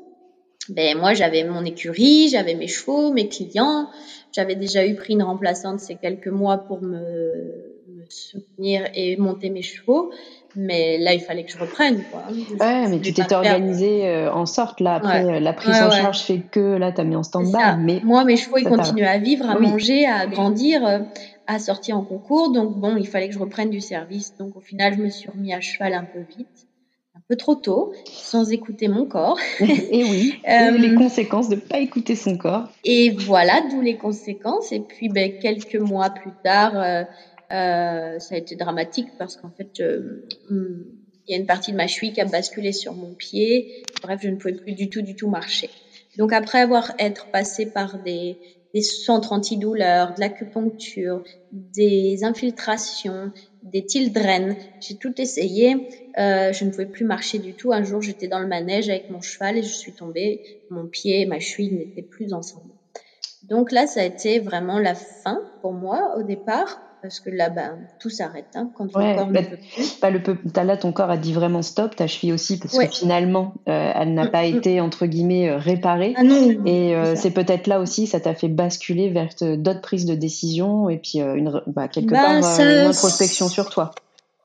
Ben moi j'avais mon écurie, j'avais mes chevaux, mes clients, j'avais déjà eu pris une remplaçante ces quelques mois pour me, me soutenir et monter mes chevaux, mais là il fallait que je reprenne quoi. Ouais, je mais tu pas t'étais le faire. organisé euh, en sorte là après Ouais. euh, la prise Ouais, en ouais. charge fait que là t'as mis en stand-by, mais Moi mes chevaux ils continuent à vivre, à Oui. manger, à grandir, euh, à sortir en concours, donc bon il fallait que je reprenne du service. Donc au final je me suis remis à cheval un peu vite, un peu trop tôt, sans écouter mon corps. [laughs] et oui, Euh, les conséquences de pas écouter son corps? Et voilà, d'où les conséquences. Et puis, ben, quelques mois plus tard, euh, euh, ça a été dramatique parce qu'en fait, euh, hum, il y a une partie de ma cheville qui a basculé sur mon pied. Bref, je ne pouvais plus du tout, du tout marcher. Donc, après avoir être passé par des, des centres antidouleurs, de l'acupuncture, des infiltrations, des tildrènes, j'ai tout essayé. Euh, je ne pouvais plus marcher du tout. Un jour, j'étais dans le manège avec mon cheval et je suis tombée. Mon pied ma cheville n'étaient plus ensemble. Donc là, ça a été vraiment la fin pour moi au départ, parce que là, ben, tout s'arrête hein, quand Ouais, le corps bah, ne peut plus. Pas le peu, t'as là, ton corps a dit vraiment stop, ta cheville aussi, parce Ouais. que finalement, euh, elle n'a Mm, pas mm. été, entre guillemets, euh, réparée. Ah non, Et euh, c'est peut-être là aussi, ça t'a fait basculer vers d'autres prises de décision et puis une, bah, quelque Bah, part ça, une introspection sur toi.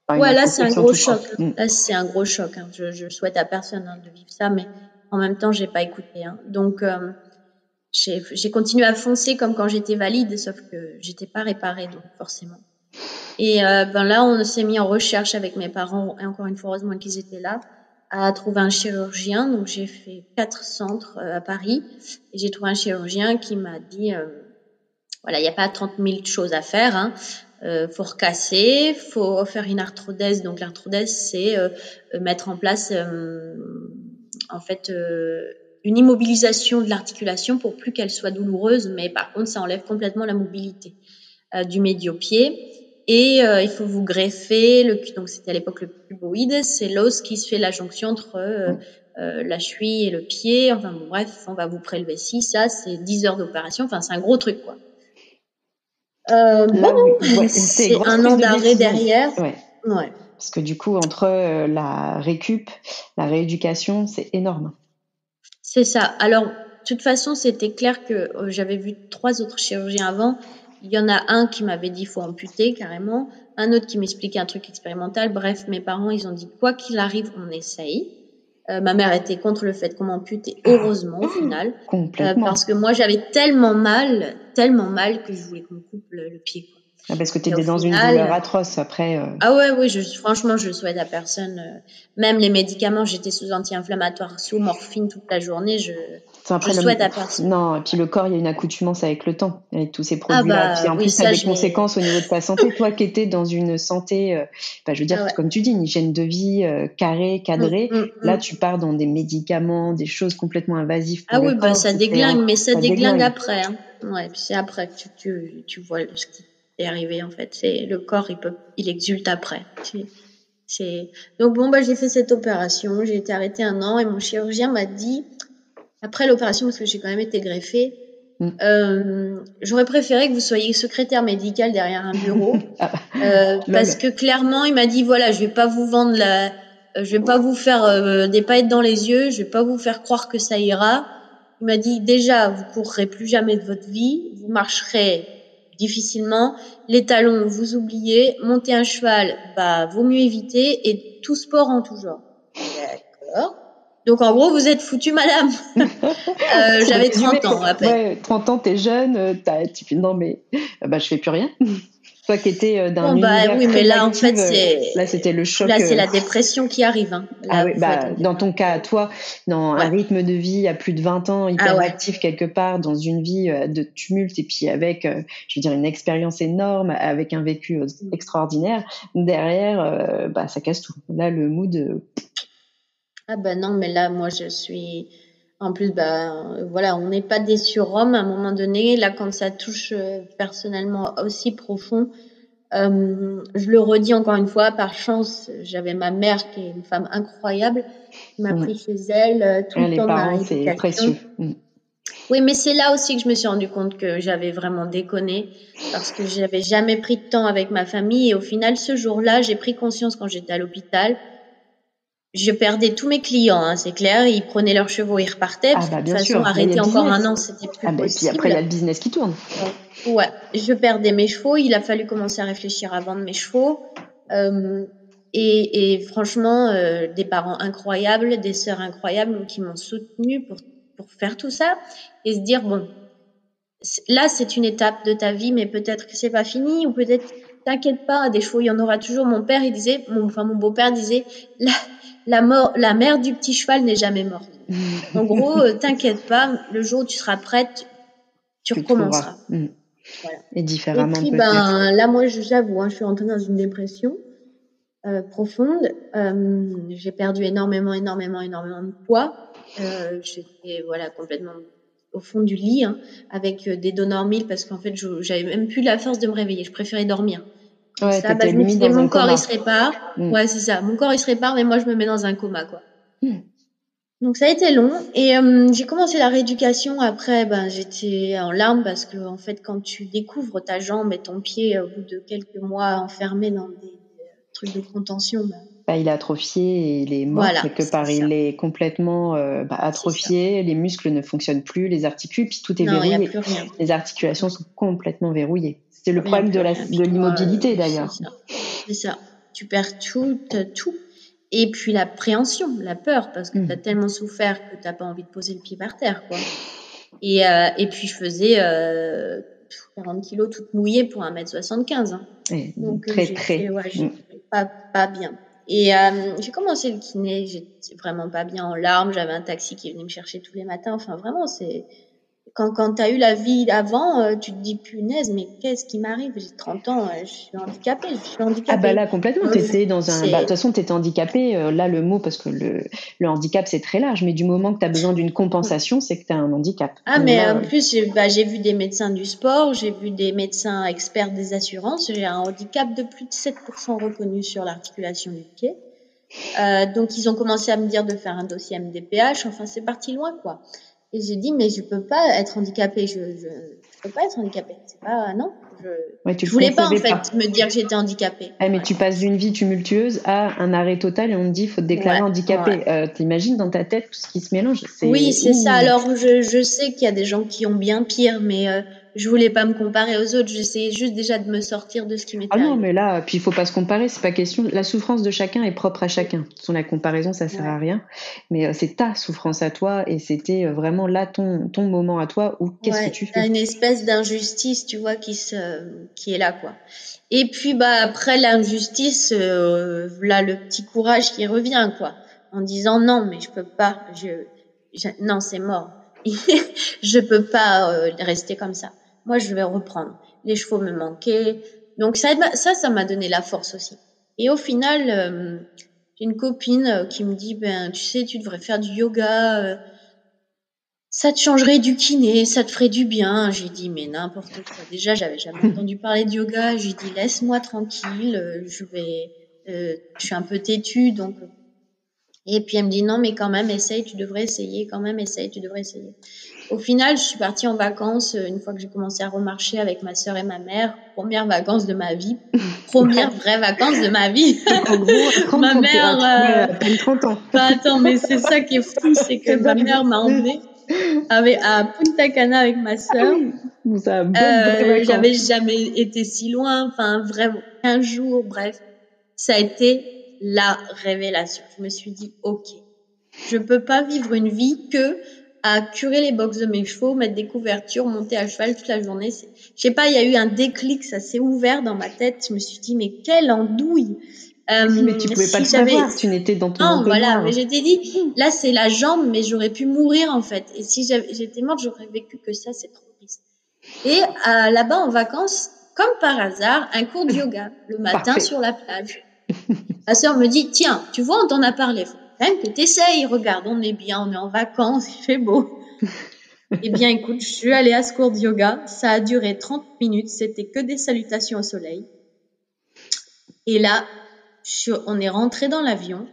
Enfin, Ouais, là, c'est un gros choc. Mm. Là, c'est un gros choc. Hein. Je, je souhaite à personne hein, de vivre ça, mais en même temps, j'ai pas écouté. Hein. Donc, j'ai continué à foncer comme quand j'étais valide, sauf que j'étais pas réparée, donc forcément. Et euh, ben là, on s'est mis en recherche avec mes parents, et encore une fois, heureusement qu'ils étaient là, à trouver un chirurgien. Donc, j'ai fait quatre centres euh, à Paris, et j'ai trouvé un chirurgien qui m'a dit, euh, voilà, il n'y a pas 30 000 choses à faire. Hein. Euh, faut recasser, faut faire une arthrodèse. Donc l'arthrodèse, c'est euh, euh, mettre en place, en fait, une immobilisation de l'articulation pour plus qu'elle soit douloureuse, mais par contre, ça enlève complètement la mobilité euh, du médio-pied. Et euh, il faut vous greffer le donc c'était à l'époque le puboïde, c'est l'os qui se fait la jonction entre euh, euh, la cheville et le pied. Enfin bon, bref, on va vous prélever si ça, c'est 10 heures d'opération. Enfin, c'est un gros truc quoi. Euh, Là, bon, ouais, [laughs] c'est un an d'arrêt derrière. Ouais. Ouais. Parce que du coup, entre la récup, la rééducation, c'est énorme. C'est ça. Alors, de toute façon, c'était clair que euh, j'avais vu trois autres chirurgiens avant. Il y en a un qui m'avait dit faut amputer carrément, un autre qui m'expliquait un truc expérimental. Bref, mes parents, ils ont dit quoi qu'il arrive, on essaye. Euh, ma mère était contre le fait qu'on m'ampute et heureusement au final, euh, parce que moi j'avais tellement mal, tellement mal que je voulais qu'on me coupe le, le pied. Quoi. Ah, parce que tu étais dans une douleur atroce après. euh, Ah ouais, oui, je, franchement, je souhaite à personne. euh, Même les médicaments, j'étais sous anti-inflammatoire, sous morphine toute la journée. Je, je souhaite à personne. Non, et puis le corps, il y a une accoutumance avec le temps, avec tous ces produits-là. Ah bah, en plus, ça a des conséquences au niveau de ta santé. Toi qui étais dans une santé, euh, je veux dire, ah comme tu dis, une hygiène de vie euh, carrée, cadrée, mm, mm, là, mm. tu pars dans des médicaments, des choses complètement invasives. ah oui, bah, ça déglingue, mais ça, déglingue, après. Hein. Ouais, c'est après que tu, tu, tu vois ce qui est arrivé, en fait. C'est le corps, il peut, il exulte après. C'est donc bon bah j'ai fait cette opération, j'ai été arrêtée un an et mon chirurgien m'a dit après l'opération parce que j'ai quand même été greffée, mm. euh, j'aurais préféré que vous soyez secrétaire médical derrière un bureau [laughs] ah. euh, parce que clairement il m'a dit voilà je vais pas vous vendre la, je vais pas vous faire euh, des paillettes dans les yeux, je vais pas vous faire croire que ça ira. Il m'a dit déjà vous courrez plus jamais de votre vie, vous marcherez difficilement. Les talons, vous oubliez. Monter un cheval, bah, vaut mieux éviter. Et tout sport en tout genre. D'accord. Donc en gros, vous êtes foutu, madame. [laughs] euh, J'avais 30 ans après. Ouais, 30 ans, t'es jeune, as, tu non mais bah je fais plus rien. Toi qui étais euh, dans bon, bah, oui, mais là en fait c'est là c'était le choc. Là c'est la dépression qui arrive. Hein. ah oui, bah, dans ton cas, toi, dans un rythme de vie à plus de 20 ans, hyper ah actif quelque part, dans une vie euh, de tumulte et puis avec, euh, je veux dire, une expérience énorme, avec un vécu extraordinaire. Derrière, bah ça casse tout. Là le mood. Ah bah non, mais là moi je suis en plus, bah, voilà, on n'est pas des surhommes à un moment donné. Là, quand ça touche euh, personnellement aussi profond, euh, je le redis encore une fois, par chance, j'avais ma mère qui est une femme incroyable, qui m'a pris chez elle euh, tout le temps parents, c'est précieux. Mm. Oui, mais c'est là aussi que je me suis rendu compte que j'avais vraiment déconné parce que j'avais jamais pris de temps avec ma famille et au final, ce jour-là, j'ai pris conscience quand j'étais à l'hôpital je perdais tous mes clients, hein, c'est clair. Ils prenaient leurs chevaux, ils repartaient. Ah bah, de toute façon, arrêter encore un an, c'était plus ah bah, possible. Et puis après, il y a le business qui tourne. Ouais, je perdais mes chevaux. Il a fallu commencer à réfléchir à vendre mes chevaux. Euh, et, et, franchement, euh, des parents incroyables, des sœurs incroyables qui m'ont soutenu pour, pour faire tout ça et se dire bon, là c'est une étape de ta vie, mais peut-être que c'est pas fini ou peut-être t'inquiète pas, des chevaux il y en aura toujours. Mon père il disait, mon, enfin mon beau-père disait, là la, mort, la mère du petit cheval n'est jamais morte. [laughs] en gros, euh, t'inquiète pas, le jour où tu seras prête, tu, recommenceras. Mm. Et différemment. Et puis, ben, là, moi, j'avoue, hein, je suis entrée dans une dépression euh, profonde. Euh, j'ai perdu énormément, énormément, énormément de poids. J'étais voilà complètement au fond du lit hein, avec des donneurs mille parce qu'en fait, j'avais même plus la force de me réveiller. Je préférais dormir. Ouais, ça, bah, je me disais, mon corps, il se répare. Mm. Ouais, c'est ça. Mon corps, il se répare, mais moi, je me mets dans un coma, quoi. Mm. Donc, ça a été long. Et euh, j'ai commencé la rééducation. Après, ben, j'étais en larmes parce que, en fait, quand tu découvres ta jambe et ton pied au bout de quelques mois enfermé dans des, trucs de contention, ben, bah, il est atrophié et il est mort quelque part. Il est complètement euh, bah, atrophié, les muscles ne fonctionnent plus, les articules, puis tout est verrouillé. Les articulations sont complètement verrouillées. C'est le problème de, de l'immobilité d'ailleurs. C'est ça. Tu perds tout, tout. Et puis l'appréhension, la peur, parce que hmm. tu as tellement souffert que tu n'as pas envie de poser le pied par terre. Quoi. Et, euh, et puis je faisais euh, 40 kilos toute mouillée pour 1m75. Hein. Donc très, très. Ouais, hmm. pas, pas bien. Et euh, j'ai commencé le kiné, j'étais vraiment pas bien en larmes, j'avais un taxi qui venait me chercher tous les matins. Enfin, vraiment, c'est quand, quand tu as eu la vie d'avant, euh, tu te dis punaise, mais qu'est-ce qui m'arrive? J'ai 30 ans, euh, je suis handicapée, je suis handicapée. Ah bah là complètement, tu étais dans un bah, de toute façon tu étais handicapée, euh, là le mot parce que le, le handicap c'est très large, mais du moment que tu as besoin d'une compensation, c'est que tu as un handicap. Ah mais en plus bah, j'ai vu des médecins du sport, j'ai vu des médecins experts des assurances, j'ai un handicap de plus de 7% reconnu sur l'articulation du pied. Euh, donc ils ont commencé à me dire de faire un dossier MDPH, enfin c'est parti loin quoi. Et j'ai dit, mais je peux pas être handicapée. Je, je, je peux pas être handicapée. C'est pas, non. Je, ouais, tu je voulais pas, en fait, me dire que j'étais handicapée. Ah, mais tu passes d'une vie tumultueuse à un arrêt total et on te dit, faut te déclarer handicapé. Euh, T'imagines dans ta tête tout ce qui se mélange? Oui, c'est ça. Alors, je, je sais qu'il y a des gens qui ont bien pire, mais euh, je voulais pas me comparer aux autres. J'essayais juste déjà de me sortir de ce qui m'était. Ah non, mais là, puis il faut pas se comparer. C'est pas question. La souffrance de chacun est propre à chacun. Son la comparaison, ça sert à rien. Mais euh, c'est ta souffrance à toi et c'était euh, vraiment là ton ton moment à toi où qu'est-ce que tu fais? Une espèce d'injustice, tu vois, qui se qui est là, quoi. Et puis bah après l'injustice, euh, là le petit courage qui revient, quoi, en disant non, mais je peux pas. je non, c'est mort [laughs] je peux pas euh, rester comme ça. Moi, je vais reprendre. Les chevaux me manquaient. Donc ça, ça, ça m'a donné la force aussi. Et au final, euh, j'ai une copine euh, qui me dit, ben, tu sais, tu devrais faire du yoga. ça te changerait du kiné, ça te ferait du bien. J'ai dit, mais n'importe quoi. Déjà, j'avais jamais [laughs] entendu parler de yoga. J'ai dit, laisse-moi tranquille. Je vais, je suis un peu têtue, donc et puis elle me dit non, mais quand même, essaye, tu devrais essayer, quand même, essaye, tu devrais essayer. Au final, je suis partie en vacances euh, une fois que j'ai commencé à remarcher avec ma sœur et ma mère. Première vacances de ma vie. [laughs] Première vraie vacances de ma vie. [laughs] ma mère. Euh, à peine 30 ans. Bah, attends, mais c'est ça qui est fou, [laughs] c'est que ma mère m'a emmenée avec, à Punta Cana avec ma sœur. Ah euh, J'avais jamais été si loin. Enfin, vraiment, un jour, bref. Ça a été la révélation. Je me suis dit, ok, je peux pas vivre une vie que à curer les box de mes chevaux, mettre des couvertures, monter à cheval toute la journée. Je sais pas, il y a eu un déclic, ça s'est ouvert dans ma tête. Je me suis dit, mais quelle andouille euh, mais tu pouvais pas le savoir, tu n'étais dans ton Non, voilà, mais j'étais dit, là c'est la jambe, mais j'aurais pu mourir en fait. Et si j'étais morte, j'aurais vécu que ça, c'est trop triste. Et euh, là-bas en vacances, comme par hasard, un cours de yoga le matin sur la plage. Ma sœur me dit, tiens, tu vois, on t'en a parlé. Faut même que t'essayes. Regarde, on est bien, on est en vacances, il fait beau. [laughs] eh bien, écoute, je suis allée à ce cours de yoga. Ça a duré 30 minutes. C'était que des salutations au soleil. Et là, on est rentré dans l'avion.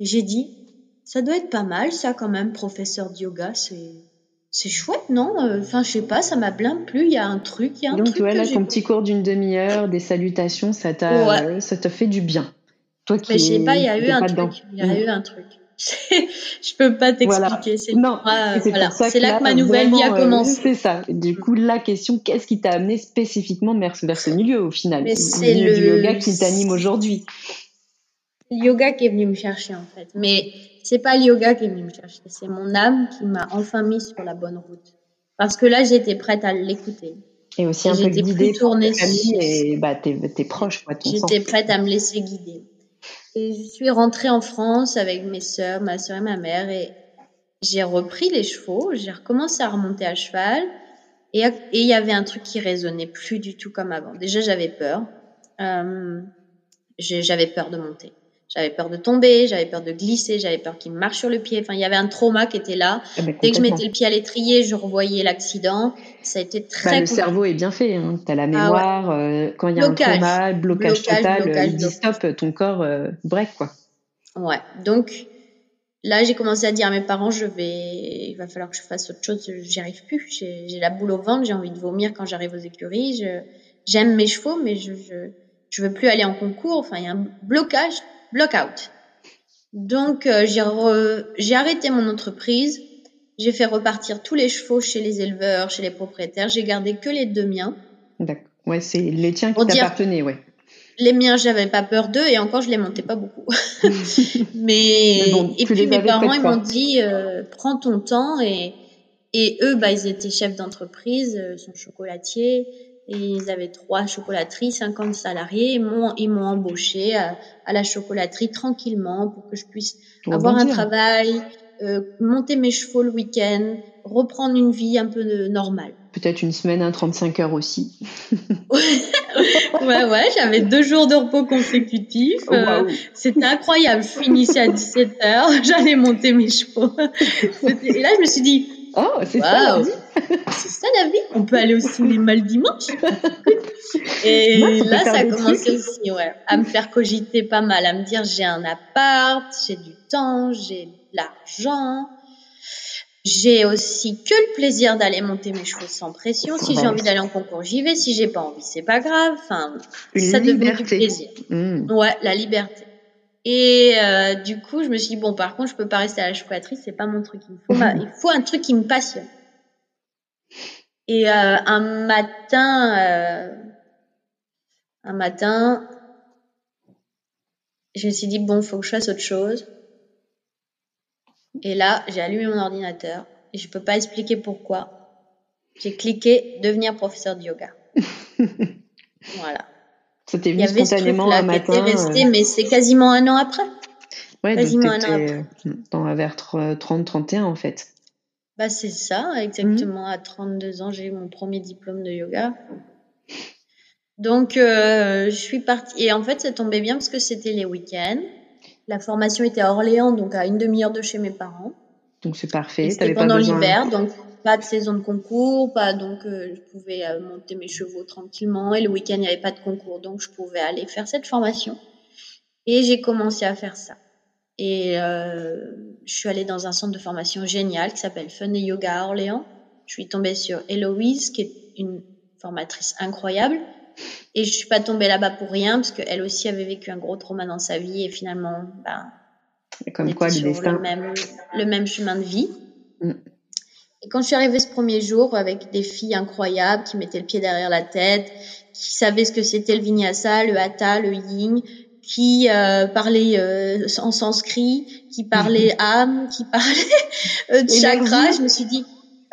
J'ai dit, ça doit être pas mal, ça, quand même, professeur de yoga. C'est, c'est chouette, non? Enfin, je sais pas, ça m'a bien plu. Il y a un truc, il y a un Donc, truc. tu vois, là, ton petit cours d'une demi-heure, des salutations, ça t'a, ça t'a fait du bien. Toi qui Mais je sais pas, il y a eu un truc. Il y a mm. eu un truc. je peux pas t'expliquer. C'est non, c'est voilà. là, que ma nouvelle vie a euh, commencé. c'est ça. Du coup, la question, qu'est-ce qui t'a amené spécifiquement vers, ce milieu au final? C'est le yoga qui t'anime aujourd'hui. Le yoga qui est venu me chercher en fait. Mais c'est pas le yoga qui est venu me chercher, c'est mon âme qui m'a enfin mis sur la bonne route. Parce que là, j'étais prête à l'écouter. Et aussi un peu guidée par ta famille et bah, tes, tes proches. J'étais prête à me laisser guider. Je suis rentrée en France avec mes sœurs, ma sœur et ma mère, et j'ai repris les chevaux, j'ai recommencé à remonter à cheval, et il y avait un truc qui résonnait plus du tout comme avant. Déjà, j'avais peur. Euh, j'avais peur de monter. J'avais peur de tomber, j'avais peur de glisser, j'avais peur qu'il me marche sur le pied. Enfin, il y avait un trauma qui était là. Ah, Dès que je mettais le pied à l'étrier, je revoyais l'accident. Ça a été très. Bah, le cerveau est bien fait. Hein. Tu as la ah mémoire. Euh, quand il y a un trauma, blocage, total, il dit stop, ton corps euh, break quoi. Ouais. Donc là, j'ai commencé à dire à mes parents, je vais, il va falloir que je fasse autre chose. J'y arrive plus. J'ai la boule au ventre. J'ai envie de vomir quand j'arrive aux écuries. J'aime mes chevaux, mais je, je je veux plus aller en concours. Enfin, il y a un blocage Blockout. Donc euh, j'ai arrêté mon entreprise, j'ai fait repartir tous les chevaux chez les éleveurs, chez les propriétaires, j'ai gardé que les deux miens. D'accord. Ouais, c'est les tiens qui t'appartenaient, ouais. Les miens, j'avais pas peur d'eux et encore je les montais pas beaucoup. [laughs] Mais, et puis mes parents ils m'ont dit euh, prends ton temps et et eux bah ils étaient chefs d'entreprise, euh, sont chocolatiers et ils avaient trois chocolateries, 50 salariés. Ils m'ont, ils m'ont embauché à, la chocolaterie tranquillement pour que je puisse avoir un travail, euh, monter mes chevaux le week-end, reprendre une vie un peu normale. Peut-être une semaine, un 35 heures aussi. [laughs] ouais, ouais, j'avais deux jours de repos consécutifs. Euh, c'était incroyable. Je finissais à 17 heures, [laughs] j'allais monter mes chevaux. [laughs] Et là, je me suis dit, Oh, c'est ça. C'est ça la vie. On peut aller au cinéma le dimanche. [laughs] Et là, ça a commencé aussi, ouais, à me faire cogiter pas mal, à me dire j'ai un appart, j'ai du temps, j'ai de l'argent. J'ai aussi que le plaisir d'aller monter mes chevaux sans pression. Si j'ai envie d'aller en concours, j'y vais. Si j'ai pas envie, c'est pas grave. Enfin, ça devient du plaisir. Mmh. Ouais, la liberté. Et euh, du coup, je me suis dit, bon, par contre, je peux pas rester à la chocolaterie, c'est pas mon truc. Il faut, il faut un truc qui me passionne. Et euh, un matin, euh, un matin, je me suis dit, bon, faut que je fasse autre chose. Et là, j'ai allumé mon ordinateur et je peux pas expliquer pourquoi. J'ai cliqué devenir professeur de yoga. [laughs] voilà. Ça t'est venu spontanément un matin. resté, euh. mais c'est quasiment un an après. Ouais, quasiment un an après. Dans, vers 30-31 en fait. Bah, c'est ça, exactement. À 32 ans, j'ai eu mon premier diplôme de yoga. Donc, euh, je suis partie. Et en fait, ça tombait bien parce que c'était les week-ends. La formation était à Orléans, donc à une demi-heure de chez mes parents. Donc, c'est parfait. C'était pendant l'hiver, donc pas de saison de concours, pas donc euh, je pouvais euh, monter mes chevaux tranquillement. Et le week-end, il n'y avait pas de concours, donc je pouvais aller faire cette formation. Et j'ai commencé à faire ça. Et euh, je suis allée dans un centre de formation génial qui s'appelle Fun et Yoga à Orléans. Je suis tombée sur Héloïse, qui est une formatrice incroyable. Et je suis pas tombée là-bas pour rien, parce qu'elle aussi avait vécu un gros trauma dans sa vie et finalement, ben, comme quoi, le, le même, le même chemin de vie. Mm. Et quand je suis arrivée ce premier jour avec des filles incroyables qui mettaient le pied derrière la tête, qui savaient ce que c'était le vinyasa, le hatha, le yin, qui euh, parlait euh, en sanskrit, qui parlait mhm. âme, qui parlait euh, de chakra. Je me suis dit,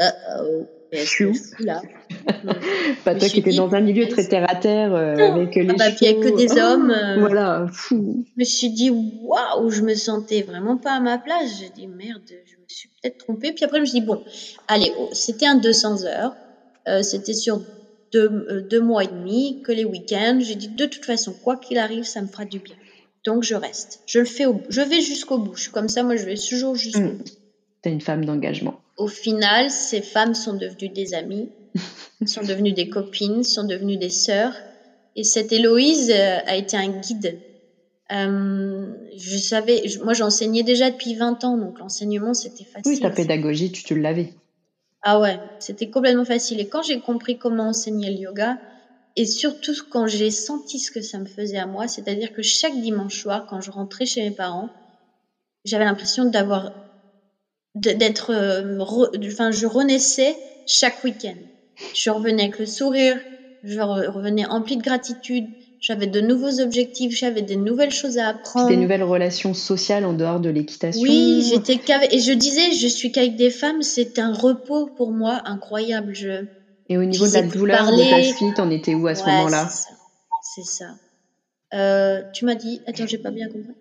euh, oh, là. [laughs] Pas toi qui étais dans un milieu très terre à terre avec les ah bah, puis il que des hommes. voilà, fou. Je me suis dit, waouh, je me sentais vraiment pas à ma place. J'ai dit, merde, je me suis peut-être trompée. Puis après, je me suis dit, bon, allez, oh, c'était un 200 heures. c'était sur deux, euh, deux mois et demi, que les week-ends. J'ai dit de toute façon, quoi qu'il arrive, ça me fera du bien. Donc je reste. Je le fais au Je vais jusqu'au bout. Je suis comme ça, moi je vais toujours jusqu'au mmh. bout. T'es une femme d'engagement. Au final, ces femmes sont devenues des amies, [laughs] sont devenues des copines, sont devenues des sœurs. Et cette Héloïse euh, a été un guide. Euh, je savais, moi j'enseignais déjà depuis 20 ans, donc l'enseignement c'était facile. Oui, ta pédagogie, tu, tu l'avais. Ah ouais, c'était complètement facile. Et quand j'ai compris comment enseigner le yoga, et surtout quand j'ai senti ce que ça me faisait à moi, c'est-à-dire que chaque dimanche soir, quand je rentrais chez mes parents, j'avais l'impression d'avoir, d'être, euh, enfin, je renaissais chaque week-end. Je revenais avec le sourire, je revenais empli de gratitude, j'avais de nouveaux objectifs, j'avais des nouvelles choses à apprendre. Des nouvelles relations sociales en dehors de l'équitation. Oui, j'étais et je disais, je suis qu'avec des femmes, c'est un repos pour moi incroyable. Je et au niveau de la douleur de ta fille, t'en étais où à ce moment-là C'est ça. Euh, tu m'as dit, attends, j'ai pas bien compris.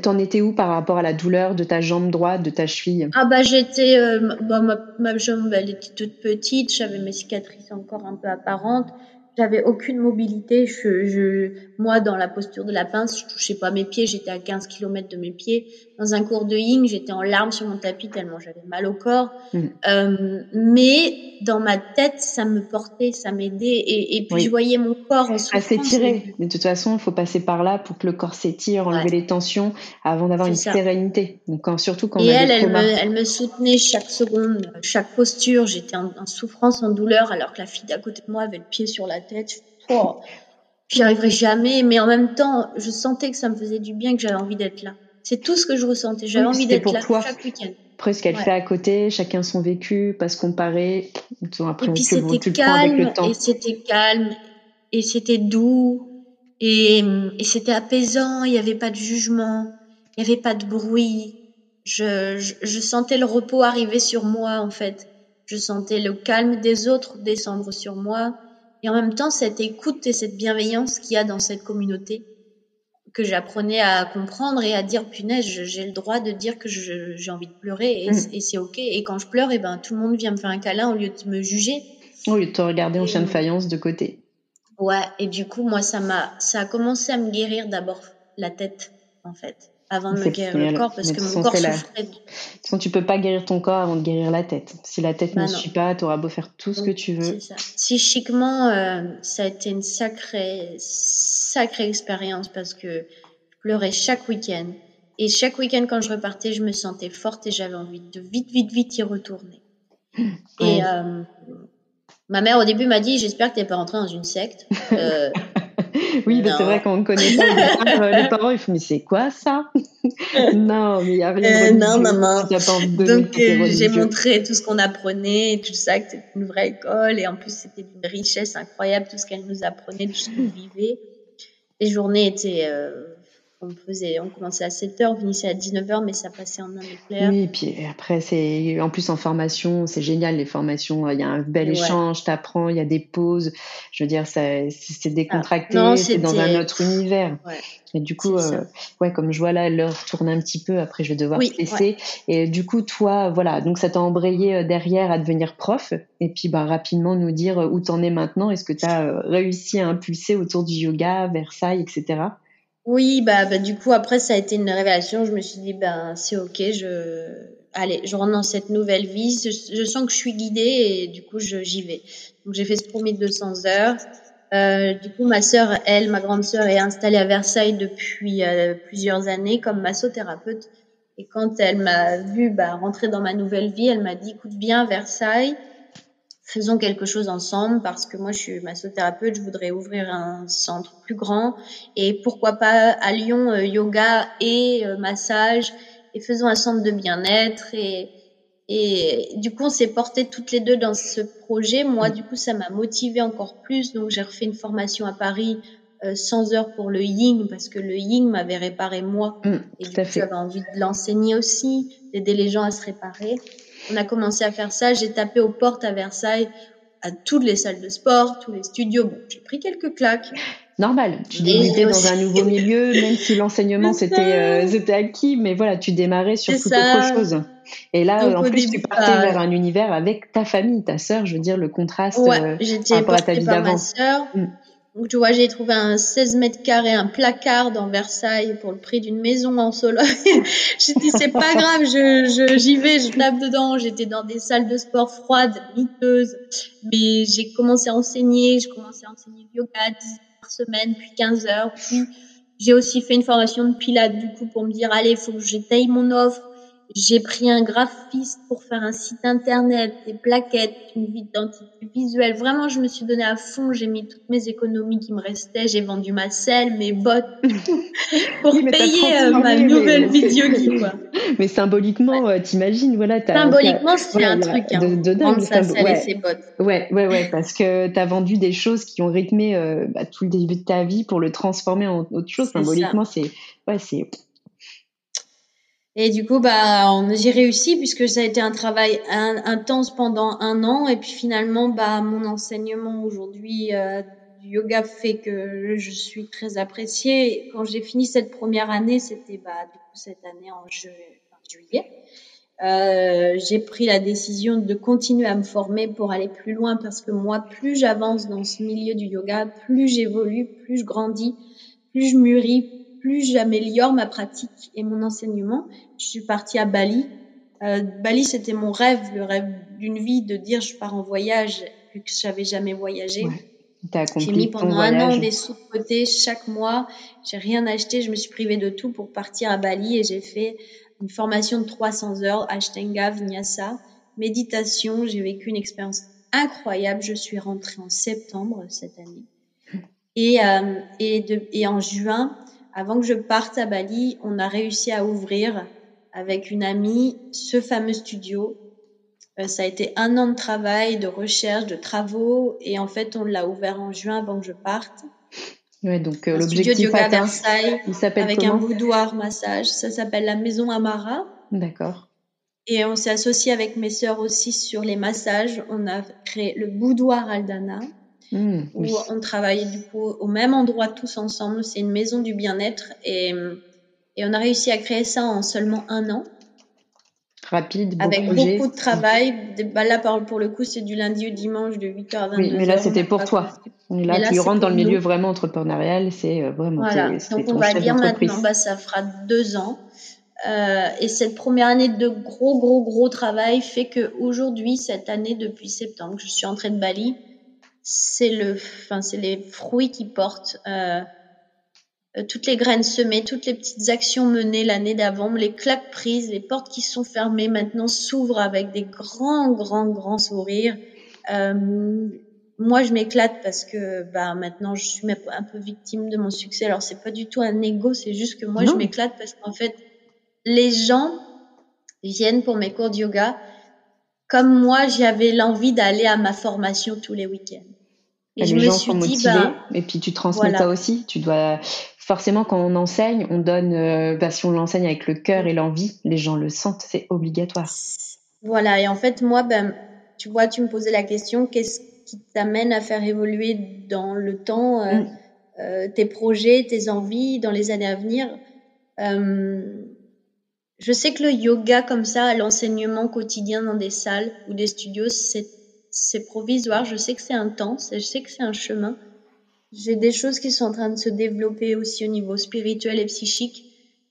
T'en étais où par rapport à la douleur de ta jambe droite, de ta cheville? Ah bah j'étais, euh, bah, ma, ma, jambe elle était toute petite, j'avais mes cicatrices encore un peu apparentes j'avais aucune mobilité. Je, moi, dans la posture de la pince, je touchais pas mes pieds. J'étais à 15 km de mes pieds. Dans un cours de ying, j'étais en larmes sur mon tapis tellement j'avais mal au corps. Mm. Euh, mais dans ma tête, ça me portait, ça m'aidait. Et, et, puis je voyais mon corps en souffrance. À s'étirer. De toute façon, il faut passer par là pour que le corps s'étire, enlever les tensions avant d'avoir une sérénité. Donc quand, surtout quand et elle, elle me, elle me soutenait chaque seconde, chaque posture. J'étais en, en souffrance, en douleur, alors que la fille d'à côté de moi avait le pied sur la tête. Oh, [laughs] j'y arriverai jamais, mais en même temps, je sentais que ça me faisait du bien, que j'avais envie d'être là. C'est tout ce que je ressentais. J'avais envie d'être là chaque week-end. Après, ce qu'elle fait à côté, chacun son vécu, pas se comparer. Après, et puis c'était calme, et c'était calme, et c'était doux, et, et c'était apaisant. Il n'y avait pas de jugement, il n'y avait pas de bruit. Je, je, je sentais le repos arriver sur moi, en fait. Je sentais le calme des autres descendre sur moi et en même temps cette écoute et cette bienveillance qu'il y a dans cette communauté que j'apprenais à comprendre et à dire punaise j'ai le droit de dire que j'ai envie de pleurer et, mm. c'est ok. Et quand je pleure et eh ben tout le monde vient me faire un câlin au lieu de me juger. Au lieu de te regarder en chien de faïence de côté. Ouais et du coup moi ça m'a ça a commencé à me guérir d'abord la tête en fait avant de me guérir le corps parce que mon corps souffrait. De... Façon, tu peux pas guérir ton corps avant de guérir la tête. Si la tête bah ne suit pas, tu auras beau faire tout ce que tu veux. Ça. Psychiquement, euh, ça a été une sacrée, sacrée expérience parce que je pleurais chaque week-end. Et chaque week-end, quand je repartais, je me sentais forte et j'avais envie de vite, vite, vite y retourner. [laughs] Et euh, ma mère, au début, m'a dit J'espère que tu n'es pas rentrée dans une secte. Euh, [laughs] oui, c'est vrai qu'on ne connaît pas les [laughs] parents, ils font mais c'est quoi ça? Non, mais il n'y a rien. Euh, non, maman. Donc euh, j'ai montré tout ce qu'on apprenait, tout ça, que c'était une vraie école et en plus c'était d'une richesse incroyable tout ce qu'elle nous apprenait, tout ce qu'on vivait. Les journées étaient euh, on faisait, on commençait à 7 h on finissait à 19 h mais ça passait en un éclair. Oui, et puis après, c'est, en plus en formation, c'est génial les formations. Il y a un bel échange, tu apprends, il y a des pauses. Je veux dire, c'est décontracté, ah, c'est dans un autre univers. Et du coup, euh, ouais, comme je vois là, l'heure tourne un petit peu. Après, je vais devoir te laisser. Et du coup, toi, voilà, donc ça t'a embrayé euh, derrière à devenir prof. Et puis, bah, rapidement nous dire euh, où t'en es maintenant. Est-ce que tu as réussi à impulser autour du yoga, Versailles, etc. Oui, bah, bah, du coup après ça a été une révélation. Je me suis dit ben c'est ok, je allez, je rentre dans cette nouvelle vie. Je, sens que je suis guidée et du coup j'y vais. Donc j'ai fait ce premier 200 heures. Euh, du coup ma sœur, elle, ma grande sœur, est installée à Versailles depuis euh, plusieurs années comme massothérapeute. Et quand elle m'a vu bah, rentrer dans ma nouvelle vie, elle m'a dit écoute bien Versailles faisons quelque chose ensemble parce que moi je suis massothérapeute, je voudrais ouvrir un centre plus grand. Et pourquoi pas à Lyon euh, yoga et euh, massage et faisons un centre de bien-être. Et et du coup on s'est porté toutes les deux dans ce projet. Moi du coup ça m'a motivé encore plus. Donc j'ai refait une formation à Paris euh, 100 heures pour le Ying parce que le Ying m'avait réparé moi. Mmh, et du coup j'avais envie de l'enseigner aussi, d'aider les gens à se réparer. On a commencé à faire ça. J'ai tapé aux portes à Versailles, à toutes les salles de sport, tous les studios. Bon, j'ai pris quelques claques. Normal, tu débutais dans un nouveau milieu, [laughs] même si l'enseignement c'était euh, c'était acquis, mais voilà, tu démarrais sur toute autre chose. Et là, en plus, tu partais bah, vers un univers avec ta famille, ta sœur, je veux dire, le contraste ouais, euh, j'étais par rapport à ta vie d'avant. Mm. Donc, tu vois, j'ai trouvé un 16 mètres carrés, un placard dans Versailles pour le prix d'une maison en solo. [laughs] j'ai dit, c'est pas grave, je, je, j'y vais, je tape dedans. J'étais dans des salles de sport froides, miteuses. Mais j'ai commencé à enseigner, j'ai commencé à enseigner yoga 10 par semaine, puis 15 heures. Puis, j'ai aussi fait une formation de pilates, du coup, pour me dire, allez, faut que j'étaye mon offre j'ai pris un graphiste pour faire un site internet, des plaquettes, une identité visuelle. Vraiment, je me suis donné à fond. J'ai mis toutes mes économies qui me restaient. J'ai vendu ma selle, mes bottes [laughs] pour payer euh, ma nouvelle vidéo qui [laughs] quoi. Mais symboliquement, ouais. Euh, t'imagines, voilà. As, symboliquement, c'est un truc. Hein, de, de dingue, sa selle ouais. et ses bottes. Ouais, ouais, ouais, parce que t'as vendu des choses qui ont rythmé euh, bah, tout le début de ta vie pour le transformer en autre chose. Symboliquement, c'est, ouais, c'est et du coup, bah, j'ai réussi puisque ça a été un travail intense pendant un an. Et puis finalement, bah, mon enseignement aujourd'hui euh, du yoga fait que je suis très appréciée. Quand j'ai fini cette première année, c'était bah, du coup cette année en, juillet. Euh, j'ai pris la décision de continuer à me former pour aller plus loin parce que moi, plus j'avance dans ce milieu du yoga, plus j'évolue, plus je grandis, plus je mûris, plus j'améliore ma pratique et mon enseignement. Je suis partie à Bali. Euh, Bali, c'était mon rêve, le rêve d'une vie, de dire je pars en voyage, vu que j'avais jamais voyagé. J'ai mis pendant un an des sous de côté chaque mois. J'ai rien acheté. Je me suis privée de tout pour partir à Bali et j'ai fait une formation de 300 heures, Ashtanga, Vinyasa, méditation. J'ai vécu une expérience incroyable. Je suis rentrée en septembre cette année. Et, euh, et, de, et en juin, avant que je parte à Bali, on a réussi à ouvrir avec une amie ce fameux studio. Euh, ça a été un an de travail, de recherche, de travaux, et en fait, on l'a ouvert en juin avant que je parte. Ouais, donc euh, l'objectif yoga Versailles, il s'appelle avec un boudoir massage. Ça s'appelle la Maison Amara. D'accord. Et on s'est associé avec mes sœurs aussi sur les massages. On a créé le boudoir Aldana. Mmh, où on travaille du coup au même endroit tous ensemble. C'est une maison du bien-être et, et on a réussi à créer ça en seulement un an. Rapide, Avec beaucoup de travail. Bah là, pour le coup, c'est du lundi au dimanche de 8h à 22h. Oui, mais là, c'était pour toi. Là, là, tu rentres dans le milieu vraiment entrepreneurial, c'est euh, vraiment. Voilà. Donc, on va dire maintenant, bah, ça fera deux ans. Euh, et cette première année de gros, gros, gros travail fait que aujourd'hui, cette année, depuis septembre, je suis entrée de Bali, c'est le, enfin, c'est les fruits qui portent. Euh, toutes les graines semées, toutes les petites actions menées l'année d'avant, les claques prises, les portes qui sont fermées maintenant s'ouvrent avec des grands, grands, grands sourires. Euh, moi, je m'éclate parce que bah maintenant je suis un peu victime de mon succès. Alors c'est pas du tout un ego, c'est juste que moi je m'éclate parce qu'en fait les gens viennent pour mes cours de yoga comme moi j'avais l'envie d'aller à ma formation tous les week-ends. Et les je gens me suis sont motivés, bah, et puis tu transmets ça aussi. Tu dois forcément quand on enseigne, on donne. Euh, bah, si on l'enseigne avec le cœur et l'envie, les gens le sentent, c'est obligatoire. Voilà. Et en fait, moi, ben, tu vois, tu me posais la question, qu'est-ce qui t'amène à faire évoluer dans le temps euh, mm. euh, tes projets, tes envies dans les années à venir? Je sais que le yoga comme ça, l'enseignement quotidien dans des salles ou des studios, c'est c'est provisoire. Je sais que c'est intense, je sais que c'est un chemin. J'ai des choses qui sont en train de se développer aussi au niveau spirituel et psychique.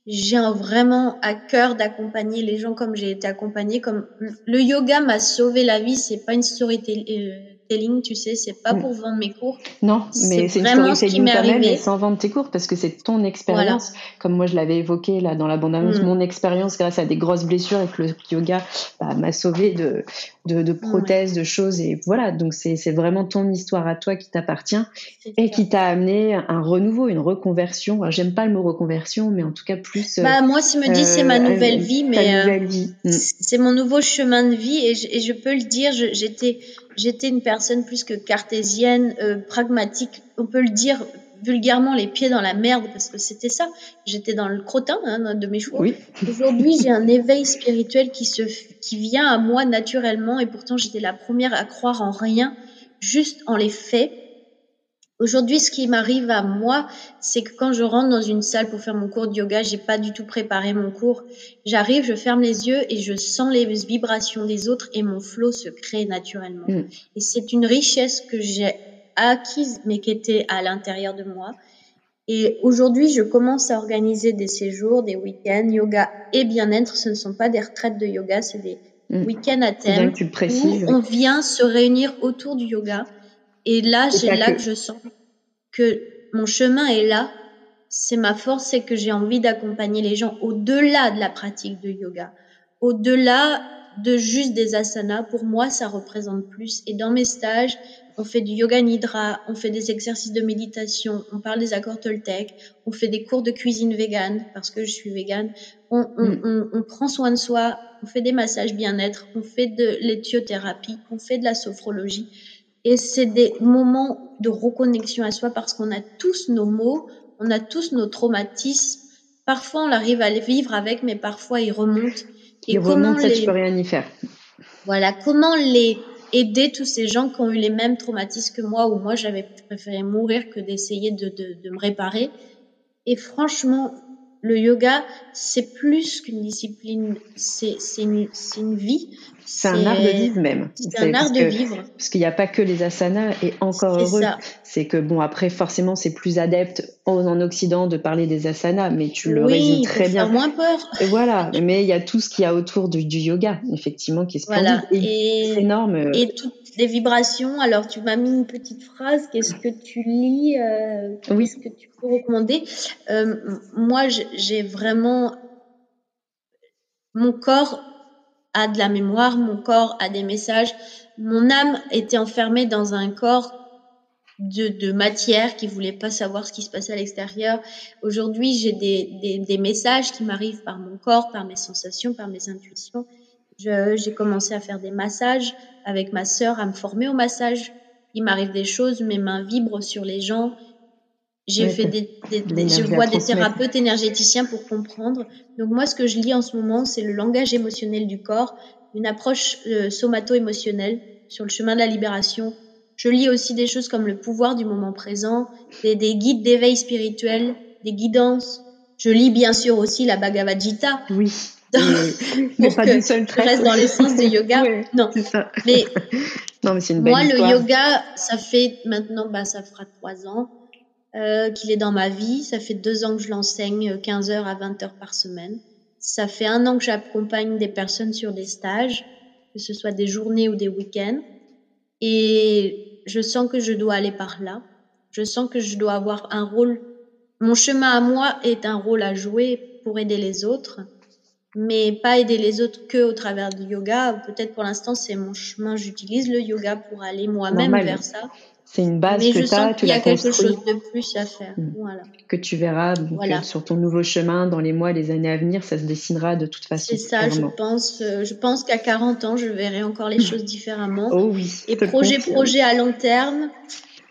J'ai vraiment à cœur d'accompagner les gens comme j'ai été accompagnée. Comme le yoga m'a sauvé la vie. C'est pas une storytelling euh, storytelling, tu sais, c'est pas mm. pour vendre mes cours. Non, mais c'est vraiment ce qui m'est arrivé. sans vendre tes cours parce que c'est ton expérience. Comme moi, je l'avais évoqué là dans la bande-annonce, mm. mon expérience grâce à des grosses blessures avec le yoga bah, m'a sauvé de, de, de prothèses, de choses. Et voilà, donc c'est vraiment ton histoire à toi qui t'appartient et qui t'a amené un renouveau, une reconversion. J'aime pas le mot reconversion, mais en tout cas plus. Bah, moi, si me dis c'est ma euh, nouvelle vie, mais euh, mm. c'est mon nouveau chemin de vie et je, et je peux le dire, j'étais j'étais une personne plus que cartésienne, euh, pragmatique, on peut le dire vulgairement les pieds dans la merde parce que c'était ça. J'étais dans le crottin hein, de mes choix. Oui. Aujourd'hui, j'ai un [laughs] éveil spirituel qui se qui vient à moi naturellement et pourtant j'étais la première à croire en rien, juste en les faits. Aujourd'hui, ce qui m'arrive à moi, c'est que quand je rentre dans une salle pour faire mon cours de yoga, j'ai pas du tout préparé mon cours. J'arrive, je ferme les yeux et je sens les vibrations des autres et mon flow se crée naturellement. Mm. Et c'est une richesse que j'ai acquise, mais qui était à l'intérieur de moi. Et aujourd'hui, je commence à organiser des séjours, des week-ends, yoga et bien-être. Ce ne sont pas des retraites de yoga, c'est des mm. week-ends à thème. Tu précises. Où on vient se réunir autour du yoga et là, c'est là que... je sens que mon chemin est là. C'est ma force, c'est que j'ai envie d'accompagner les gens au-delà de la pratique de yoga, au-delà de juste des asanas. Pour moi, ça représente plus. Et dans mes stages, on fait du yoga nidra, on fait des exercices de méditation, on parle des accords Toltec, on fait des cours de cuisine végane parce que je suis végane. On, on, mm. on, on prend soin de soi, on fait des massages bien-être, on fait de l'éthiothérapie, on fait de la sophrologie. Et c'est des moments de reconnexion à soi parce qu'on a tous nos mots, on a tous nos traumatismes. Parfois, on arrive à les vivre avec, mais parfois, ils remontent. Et ils comment remontent, ça, les... tu peux rien y faire. Voilà, comment les aider tous ces gens qui ont eu les mêmes traumatismes que moi, ou moi, j'avais préféré mourir que d'essayer de, de, de me réparer. Et franchement, le yoga, c'est plus qu'une discipline, c'est une, une vie. C'est un art de vivre même. C'est un art de vivre. Parce qu'il n'y a pas que les asanas et encore heureux. C'est que bon après forcément c'est plus adepte en, Occident de parler des asanas, mais tu le résumes très bien. moins peur. Et voilà, mais il y a tout ce qu'il y a autour du, yoga effectivement qui est splendide et, énorme. Et toutes les vibrations. Alors tu m'as mis une petite phrase. Qu'est-ce que tu lis euh, Oui. Qu'est-ce que tu peux recommander? Euh, Moi j'ai vraiment mon corps a de la mémoire, mon corps a des messages. Mon âme était enfermée dans un corps de, de matière qui voulait pas savoir ce qui se passait à l'extérieur. Aujourd'hui, j'ai des, des, des, messages qui m'arrivent par mon corps, par mes sensations, par mes intuitions. J'ai commencé à faire des massages avec ma sœur, à me former au massage. Il m'arrive des choses, mes mains vibrent sur les gens. J'ai fait des, des, je vois des thérapeutes énergéticiens pour comprendre. Donc moi, ce que je lis en ce moment, c'est le langage émotionnel du corps, une approche euh, somato-émotionnelle sur le chemin de la libération. Je lis aussi des choses comme le pouvoir du moment présent, des, des guides d'éveil spirituel, des guidances. Je lis bien sûr aussi la Bhagavad Gita. Oui. [laughs] mais pas d'une seule traite. reste dans l'essence du yoga. [laughs] non. Ça. Mais, [laughs] non, mais c'est une belle Moi, le yoga, ça fait maintenant, bah, ça fera trois ans euh, qu'il est dans ma vie. Ça fait deux ans que je l'enseigne 15 euh, heures à 20 heures par semaine. Ça fait un an que j'accompagne des personnes sur des stages, que ce soit des journées ou des week-ends. Et je sens que je dois aller par là. Je sens que je dois avoir un rôle. Mon chemin à moi est un rôle à jouer pour aider les autres, mais pas aider les autres que au travers du yoga. Peut-être pour l'instant c'est mon chemin. J'utilise le yoga pour aller moi-même vers ça. C'est une base que tu as, tu l'as construit. Il y a quelque chose de plus à faire. Mm. Voilà. Que tu verras euh, sur ton nouveau chemin dans les mois, les années à venir, ça se dessinera de toute façon. C'est ça, je pense. Euh, je pense qu'à 40 ans, je verrai encore les choses différemment. Oh oui. Et projet, projet à long terme.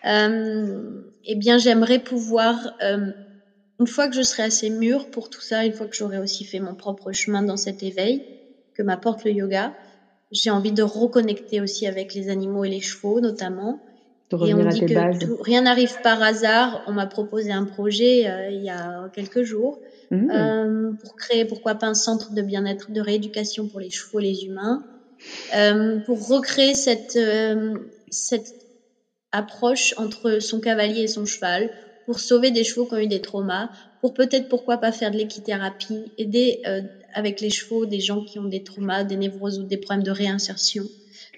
eh bien, j'aimerais pouvoir, une fois que je serai assez mûre pour tout ça, une fois que j'aurai aussi fait mon propre chemin dans cet éveil que m'apporte le yoga, j'ai envie de reconnecter aussi avec les animaux et les chevaux notamment. Et on dit que rien n'arrive par hasard. On m'a proposé un projet euh, il y a quelques jours mmh. euh, pour créer, pourquoi pas, un centre de bien-être, de rééducation pour les chevaux et les humains, euh, pour recréer cette, euh, cette approche entre son cavalier et son cheval, pour sauver des chevaux qui ont eu des traumas, pour peut-être pourquoi pas faire de l'équithérapie, aider euh, avec les chevaux des gens qui ont des traumas, des névroses ou des problèmes de réinsertion,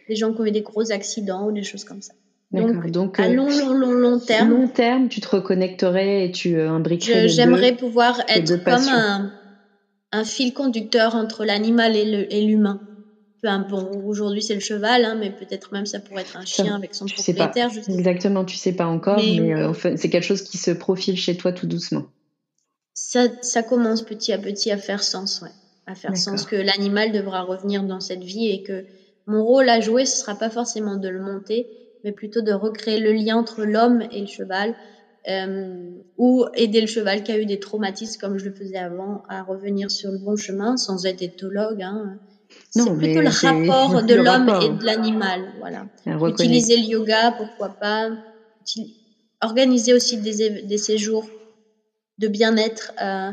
des gens qui ont eu des gros accidents ou des choses comme ça. Donc, Donc à euh, long, long, long, long terme. Long terme, tu te reconnecterais et tu euh, imbriquerais. J'aimerais pouvoir être comme un, un, fil conducteur entre l'animal et l'humain. bon, aujourd'hui c'est le cheval, hein, mais peut-être même ça pourrait être un chien avec son propriétaire. Sais pas. Exactement, tu sais pas encore, mais, euh, c'est quelque chose qui se profile chez toi tout doucement. Ça, ça commence petit à petit à faire sens, ouais à faire sens que l'animal devra revenir dans cette vie et que mon rôle à jouer, ce sera pas forcément de le monter, mais plutôt de recréer le lien entre l'homme et le cheval, euh, ou aider le cheval qui a eu des traumatismes comme je le faisais avant à revenir sur le bon chemin sans être éthologue. Hein. C'est plutôt le rapport [laughs] de l'homme et de l'animal, voilà. Utiliser le yoga, pourquoi pas. Organiser aussi des, des séjours de bien-être. Euh,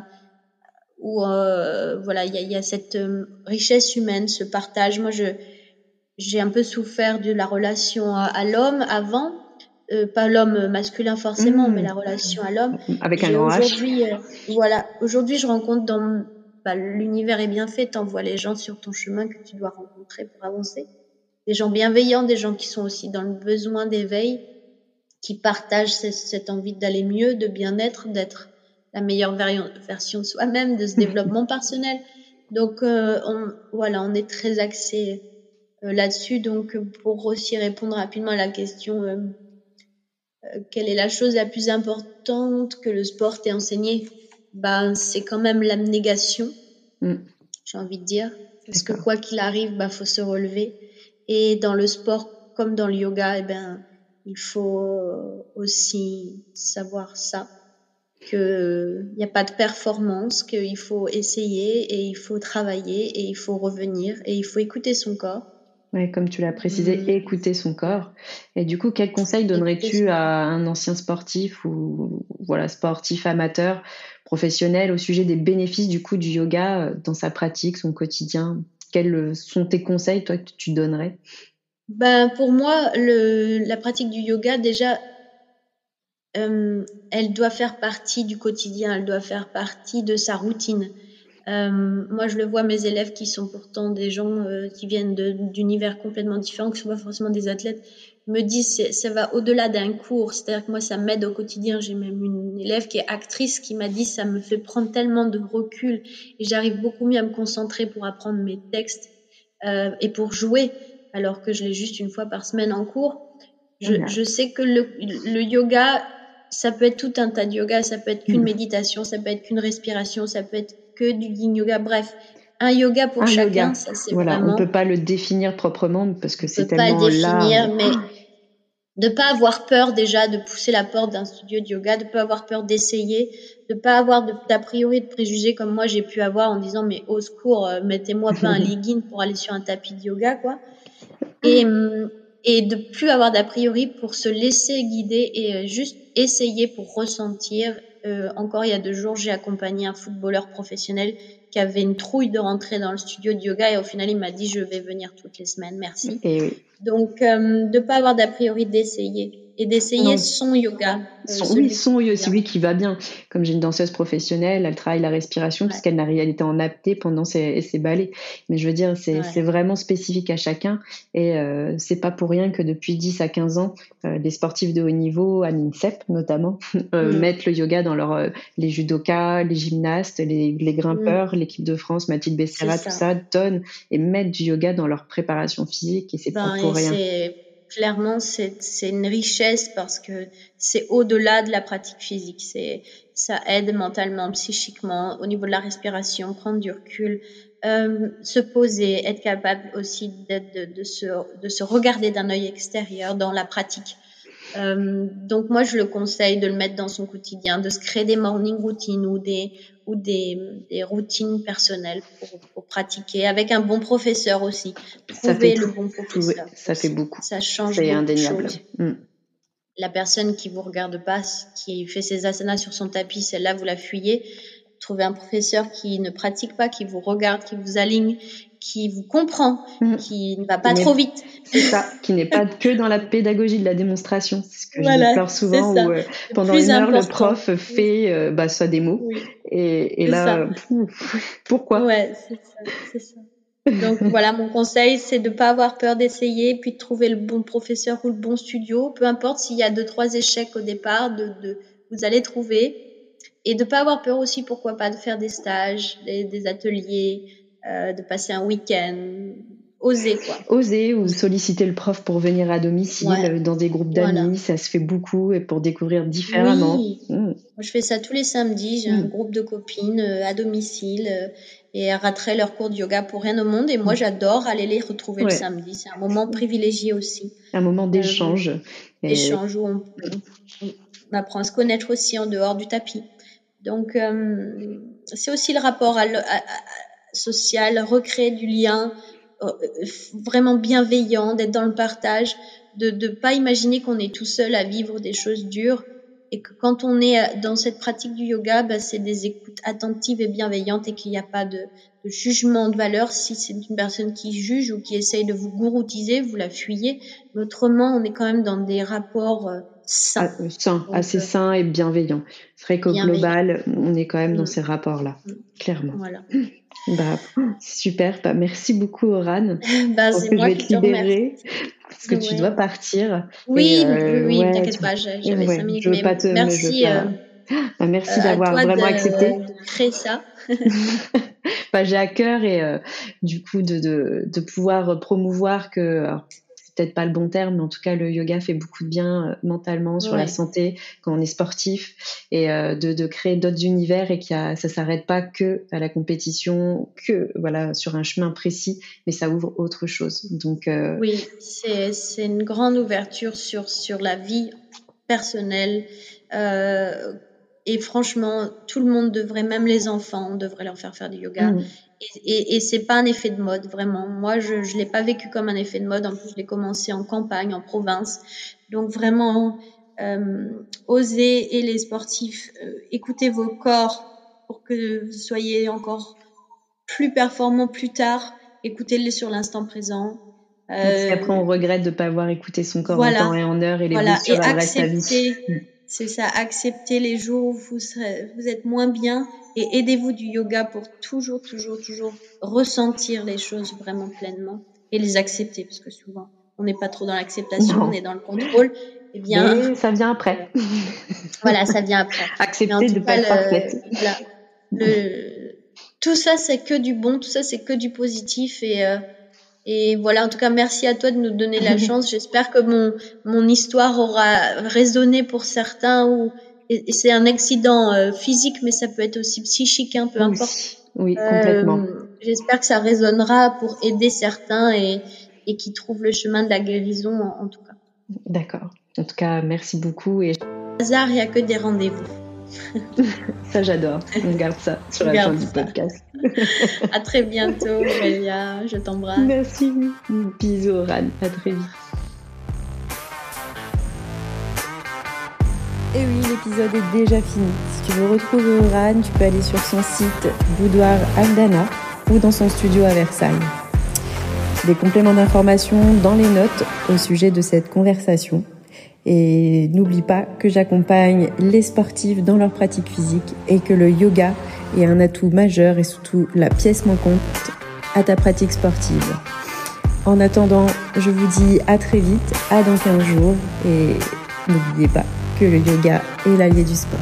où euh, voilà, il y a, y a, cette richesse humaine, ce partage. Moi, je j'ai un peu souffert de la relation à, l'homme avant, euh, pas l'homme masculin forcément, mmh. mais la relation à l'homme. Avec un Aujourd'hui, euh, voilà, aujourd'hui, je rencontre dans bah, l'univers est bien fait, t'envoies les gens sur ton chemin que tu dois rencontrer pour avancer. Des gens bienveillants, des gens qui sont aussi dans le besoin d'éveil, qui partagent cette envie d'aller mieux, de bien-être, d'être la meilleure version de soi-même, de ce développement personnel. Donc euh, on, voilà, on est très axé là-dessus. Donc pour aussi répondre rapidement à la question, euh, quelle est la chose la plus importante que le sport t'ait enseigné Ben c'est quand même l'abnégation. Mm. J'ai envie de dire, parce que quoi qu'il arrive, bah faut se relever. Et dans le sport comme dans le yoga, eh ben il faut aussi savoir ça qu'il n'y a pas de performance, qu'il faut essayer et il faut travailler et il faut revenir et il faut écouter son corps. Oui, comme tu l'as précisé, mm. écouter son corps. Et du coup, quel conseil donnerais-tu à un ancien sportif ou voilà sportif amateur, professionnel au sujet des bénéfices du coup du yoga euh, dans sa pratique, son quotidien? Quels sont tes conseils, toi, que tu donnerais? Ben, pour moi, le, la pratique du yoga, déjà, euh, elle doit faire partie du quotidien, elle doit faire partie de sa routine. Euh, moi, je le vois, mes élèves qui sont pourtant des gens euh, qui viennent d'univers complètement différents, qui sont pas forcément des athlètes, me disent ça va au-delà d'un cours. C'est-à-dire que moi, ça m'aide au quotidien. J'ai même une élève qui est actrice qui m'a dit ça me fait prendre tellement de recul et j'arrive beaucoup mieux à me concentrer pour apprendre mes textes euh, et pour jouer, alors que je l'ai juste une fois par semaine en cours. Je, je sais que le, le yoga ça peut être tout un tas de yoga, ça peut être qu'une mm. méditation, ça peut être qu'une respiration, ça peut être que du yin yoga, bref, un yoga pour chacun, ça c'est voilà, vraiment... on peut pas le définir proprement parce que c'est tellement pas le définir, mais de pas avoir peur déjà de pousser la porte d'un studio de yoga, de pas avoir peur d'essayer, de pas avoir d'a priori de préjugés comme moi j'ai pu avoir en disant mais au secours, euh, mettez-moi pas un [laughs] legging pour aller sur un tapis de yoga quoi. Et hum, et de plus avoir d'a priori pour se laisser guider et euh, juste essayer pour ressentir. Euh, encore il y a deux jours, j'ai accompagné un footballeur professionnel qui avait une trouille de rentrer dans le studio de yoga et au final il m'a dit je vais venir toutes les semaines, merci. Et oui. Donc euh, de pas avoir d'a priori d'essayer et d'essayer son yoga. Euh, son, oui, son yoga, celui qui va bien. Comme j'ai une danseuse professionnelle, elle travaille la respiration puisqu'elle n'a était en apté pendant ses, ses ballets. Mais je veux dire, c'est vraiment spécifique à chacun et euh, c'est pas pour rien que depuis 10 à 15 ans, euh, les sportifs de haut niveau, à l'INSEP notamment, [laughs] euh, mm. mettent le yoga dans leur les judokas, les gymnastes, les, les grimpeurs, mm. l'équipe de France, Mathilde Becerra, tout ça, donnent et mettent du yoga dans leur préparation physique et c'est pas ben, pour rien clairement, c'est une richesse parce que c'est au-delà de la pratique physique. C'est ça aide mentalement, psychiquement, au niveau de la respiration, prendre du recul, euh, se poser, être capable aussi de, de, se, de se regarder d'un œil extérieur dans la pratique. Euh, donc moi, je le conseille de le mettre dans son quotidien, de se créer des morning routines ou des ou des, des routines personnelles pour, pour, pratiquer avec un bon professeur aussi. Ça fait le bon professeur. ça fait beaucoup. Ça change C'est indéniable. Mm. La personne qui vous regarde pas, qui fait ses asanas sur son tapis, celle-là, vous la fuyez. Trouvez un professeur qui ne pratique pas, qui vous regarde, qui vous aligne, qui vous comprend, mm. qui ne va pas trop vite. C'est ça, qui n'est pas que dans la pédagogie de la démonstration. C'est ce que je je souvent où euh, pendant une heure, le prof fait euh, bah, sa démo. Et, et là, [laughs] pourquoi? Ouais, c'est ça. Donc [laughs] voilà, mon conseil, c'est de pas avoir peur d'essayer, puis de trouver le bon professeur ou le bon studio. Peu importe s'il y a deux, trois échecs au départ, de, de vous allez trouver. Et de pas avoir peur aussi, pourquoi pas, de faire des stages, des ateliers, euh, de passer un week-end, oser quoi. Oser ou solliciter le prof pour venir à domicile euh, dans des groupes d'amis, ça se fait beaucoup et pour découvrir différemment. Oui. Mmh. je fais ça tous les samedis, j'ai un mmh. groupe de copines euh, à domicile et elles rateraient leur cours de yoga pour rien au monde et moi mmh. j'adore aller les retrouver le samedi, c'est un moment privilégié aussi. Un moment d'échange. Échange où on, apprend à se connaître aussi en dehors du tapis. Donc c'est aussi le rapport à, à social, recréer du lien euh, vraiment bienveillant, d'être dans le partage, de ne pas imaginer qu'on est tout seul à vivre des choses dures et que quand on est euh, dans cette pratique du yoga, bah, c'est des écoutes attentives et bienveillantes et qu'il n'y a pas de, de, jugement de valeur. Si c'est une personne qui juge ou qui essaye de vous gouroutiser, vous la fuyez. Mais autrement, on est quand même dans des rapports euh, sains. Ah, assez sains et bienveillants. C'est vrai qu'au global, on est quand même dans mm. ces rapports-là, mm. clairement. Voilà. [clears throat] Bah, super, bah, merci beaucoup Oran. [laughs] Bah, c'est moi qui te remercie. Parce que tu dois partir. Oui, euh, oui, t'inquiète pas, j'avais ouais, 5 minutes. mais pas te, [gasps] merci, euh, bah, merci d'avoir vraiment accepté. De créer ça. [laughs] bah, j'ai à cœur et euh, du coup de, de, de pouvoir promouvoir que peut-être pas le bon terme, mais en tout cas, le yoga fait beaucoup de bien euh, mentalement sur la santé quand on est sportif et euh, de, de, créer d'autres univers et que ça s'arrête pas que à la compétition, que voilà sur un chemin précis, mais ça ouvre autre chose. Donc euh... oui, c'est une grande ouverture sur sur la vie personnelle. Euh, et franchement, tout le monde devrait, même les enfants, on devrait leur faire faire du yoga. Mmh. Et, et, c'est pas un effet de mode, vraiment. Moi, je je l'ai pas vécu comme un effet de mode. En plus, je l'ai commencé en campagne, en province. Donc vraiment, euh, osez et les sportifs, euh, écoutez vos corps pour que vous soyez encore plus performants plus tard. Écoutez-les sur l'instant présent. Euh, Parce qu'après, on regrette de pas avoir écouté son corps en temps et en heure et les voilà. blessures et accepter, C'est ça, accepter les jours où vous, serez, vous êtes moins bien et aidez-vous du yoga pour toujours, toujours, toujours ressentir les choses vraiment pleinement et les accepter parce que souvent on n'est pas trop dans l'acceptation, on est dans le contrôle. Eh bien, ça vient après. [laughs] voilà, ça vient après. Accepter de pas être le, tout ça c'est que du bon, tout ça c'est que du positif et euh, et voilà, en tout cas, merci à toi de nous donner la [laughs] chance. J'espère que mon mon histoire aura résonné pour certains ou et, c'est un accident euh, physique, mais ça peut être aussi psychique, hein, peu importe. Oui, complètement. Euh, j'espère que ça résonnera pour aider certains et, et qui trouvent le chemin de la guérison, en, tout cas. D'accord. En tout cas, merci beaucoup. Et... Hasard, il n'y a que des rendez-vous. [laughs] ça, j'adore. On garde ça sur la fin du podcast. à très bientôt, Aurélia. Je t'embrasse. Merci. Bisous, Ran. À très vite. Et oui, l'épisode est déjà fini. Si tu veux retrouver Oran, tu peux aller sur son site Boudoir Aldana ou dans son studio à Versailles. Des compléments d'information dans les notes au sujet de cette conversation. Et n'oublie pas que j'accompagne les sportifs dans leur pratique physique et que le yoga est un atout majeur et surtout la pièce manquante à ta pratique sportive. En attendant, je vous dis à très vite, à dans 15 jours et n'oubliez pas que le yoga est l'allié du sport.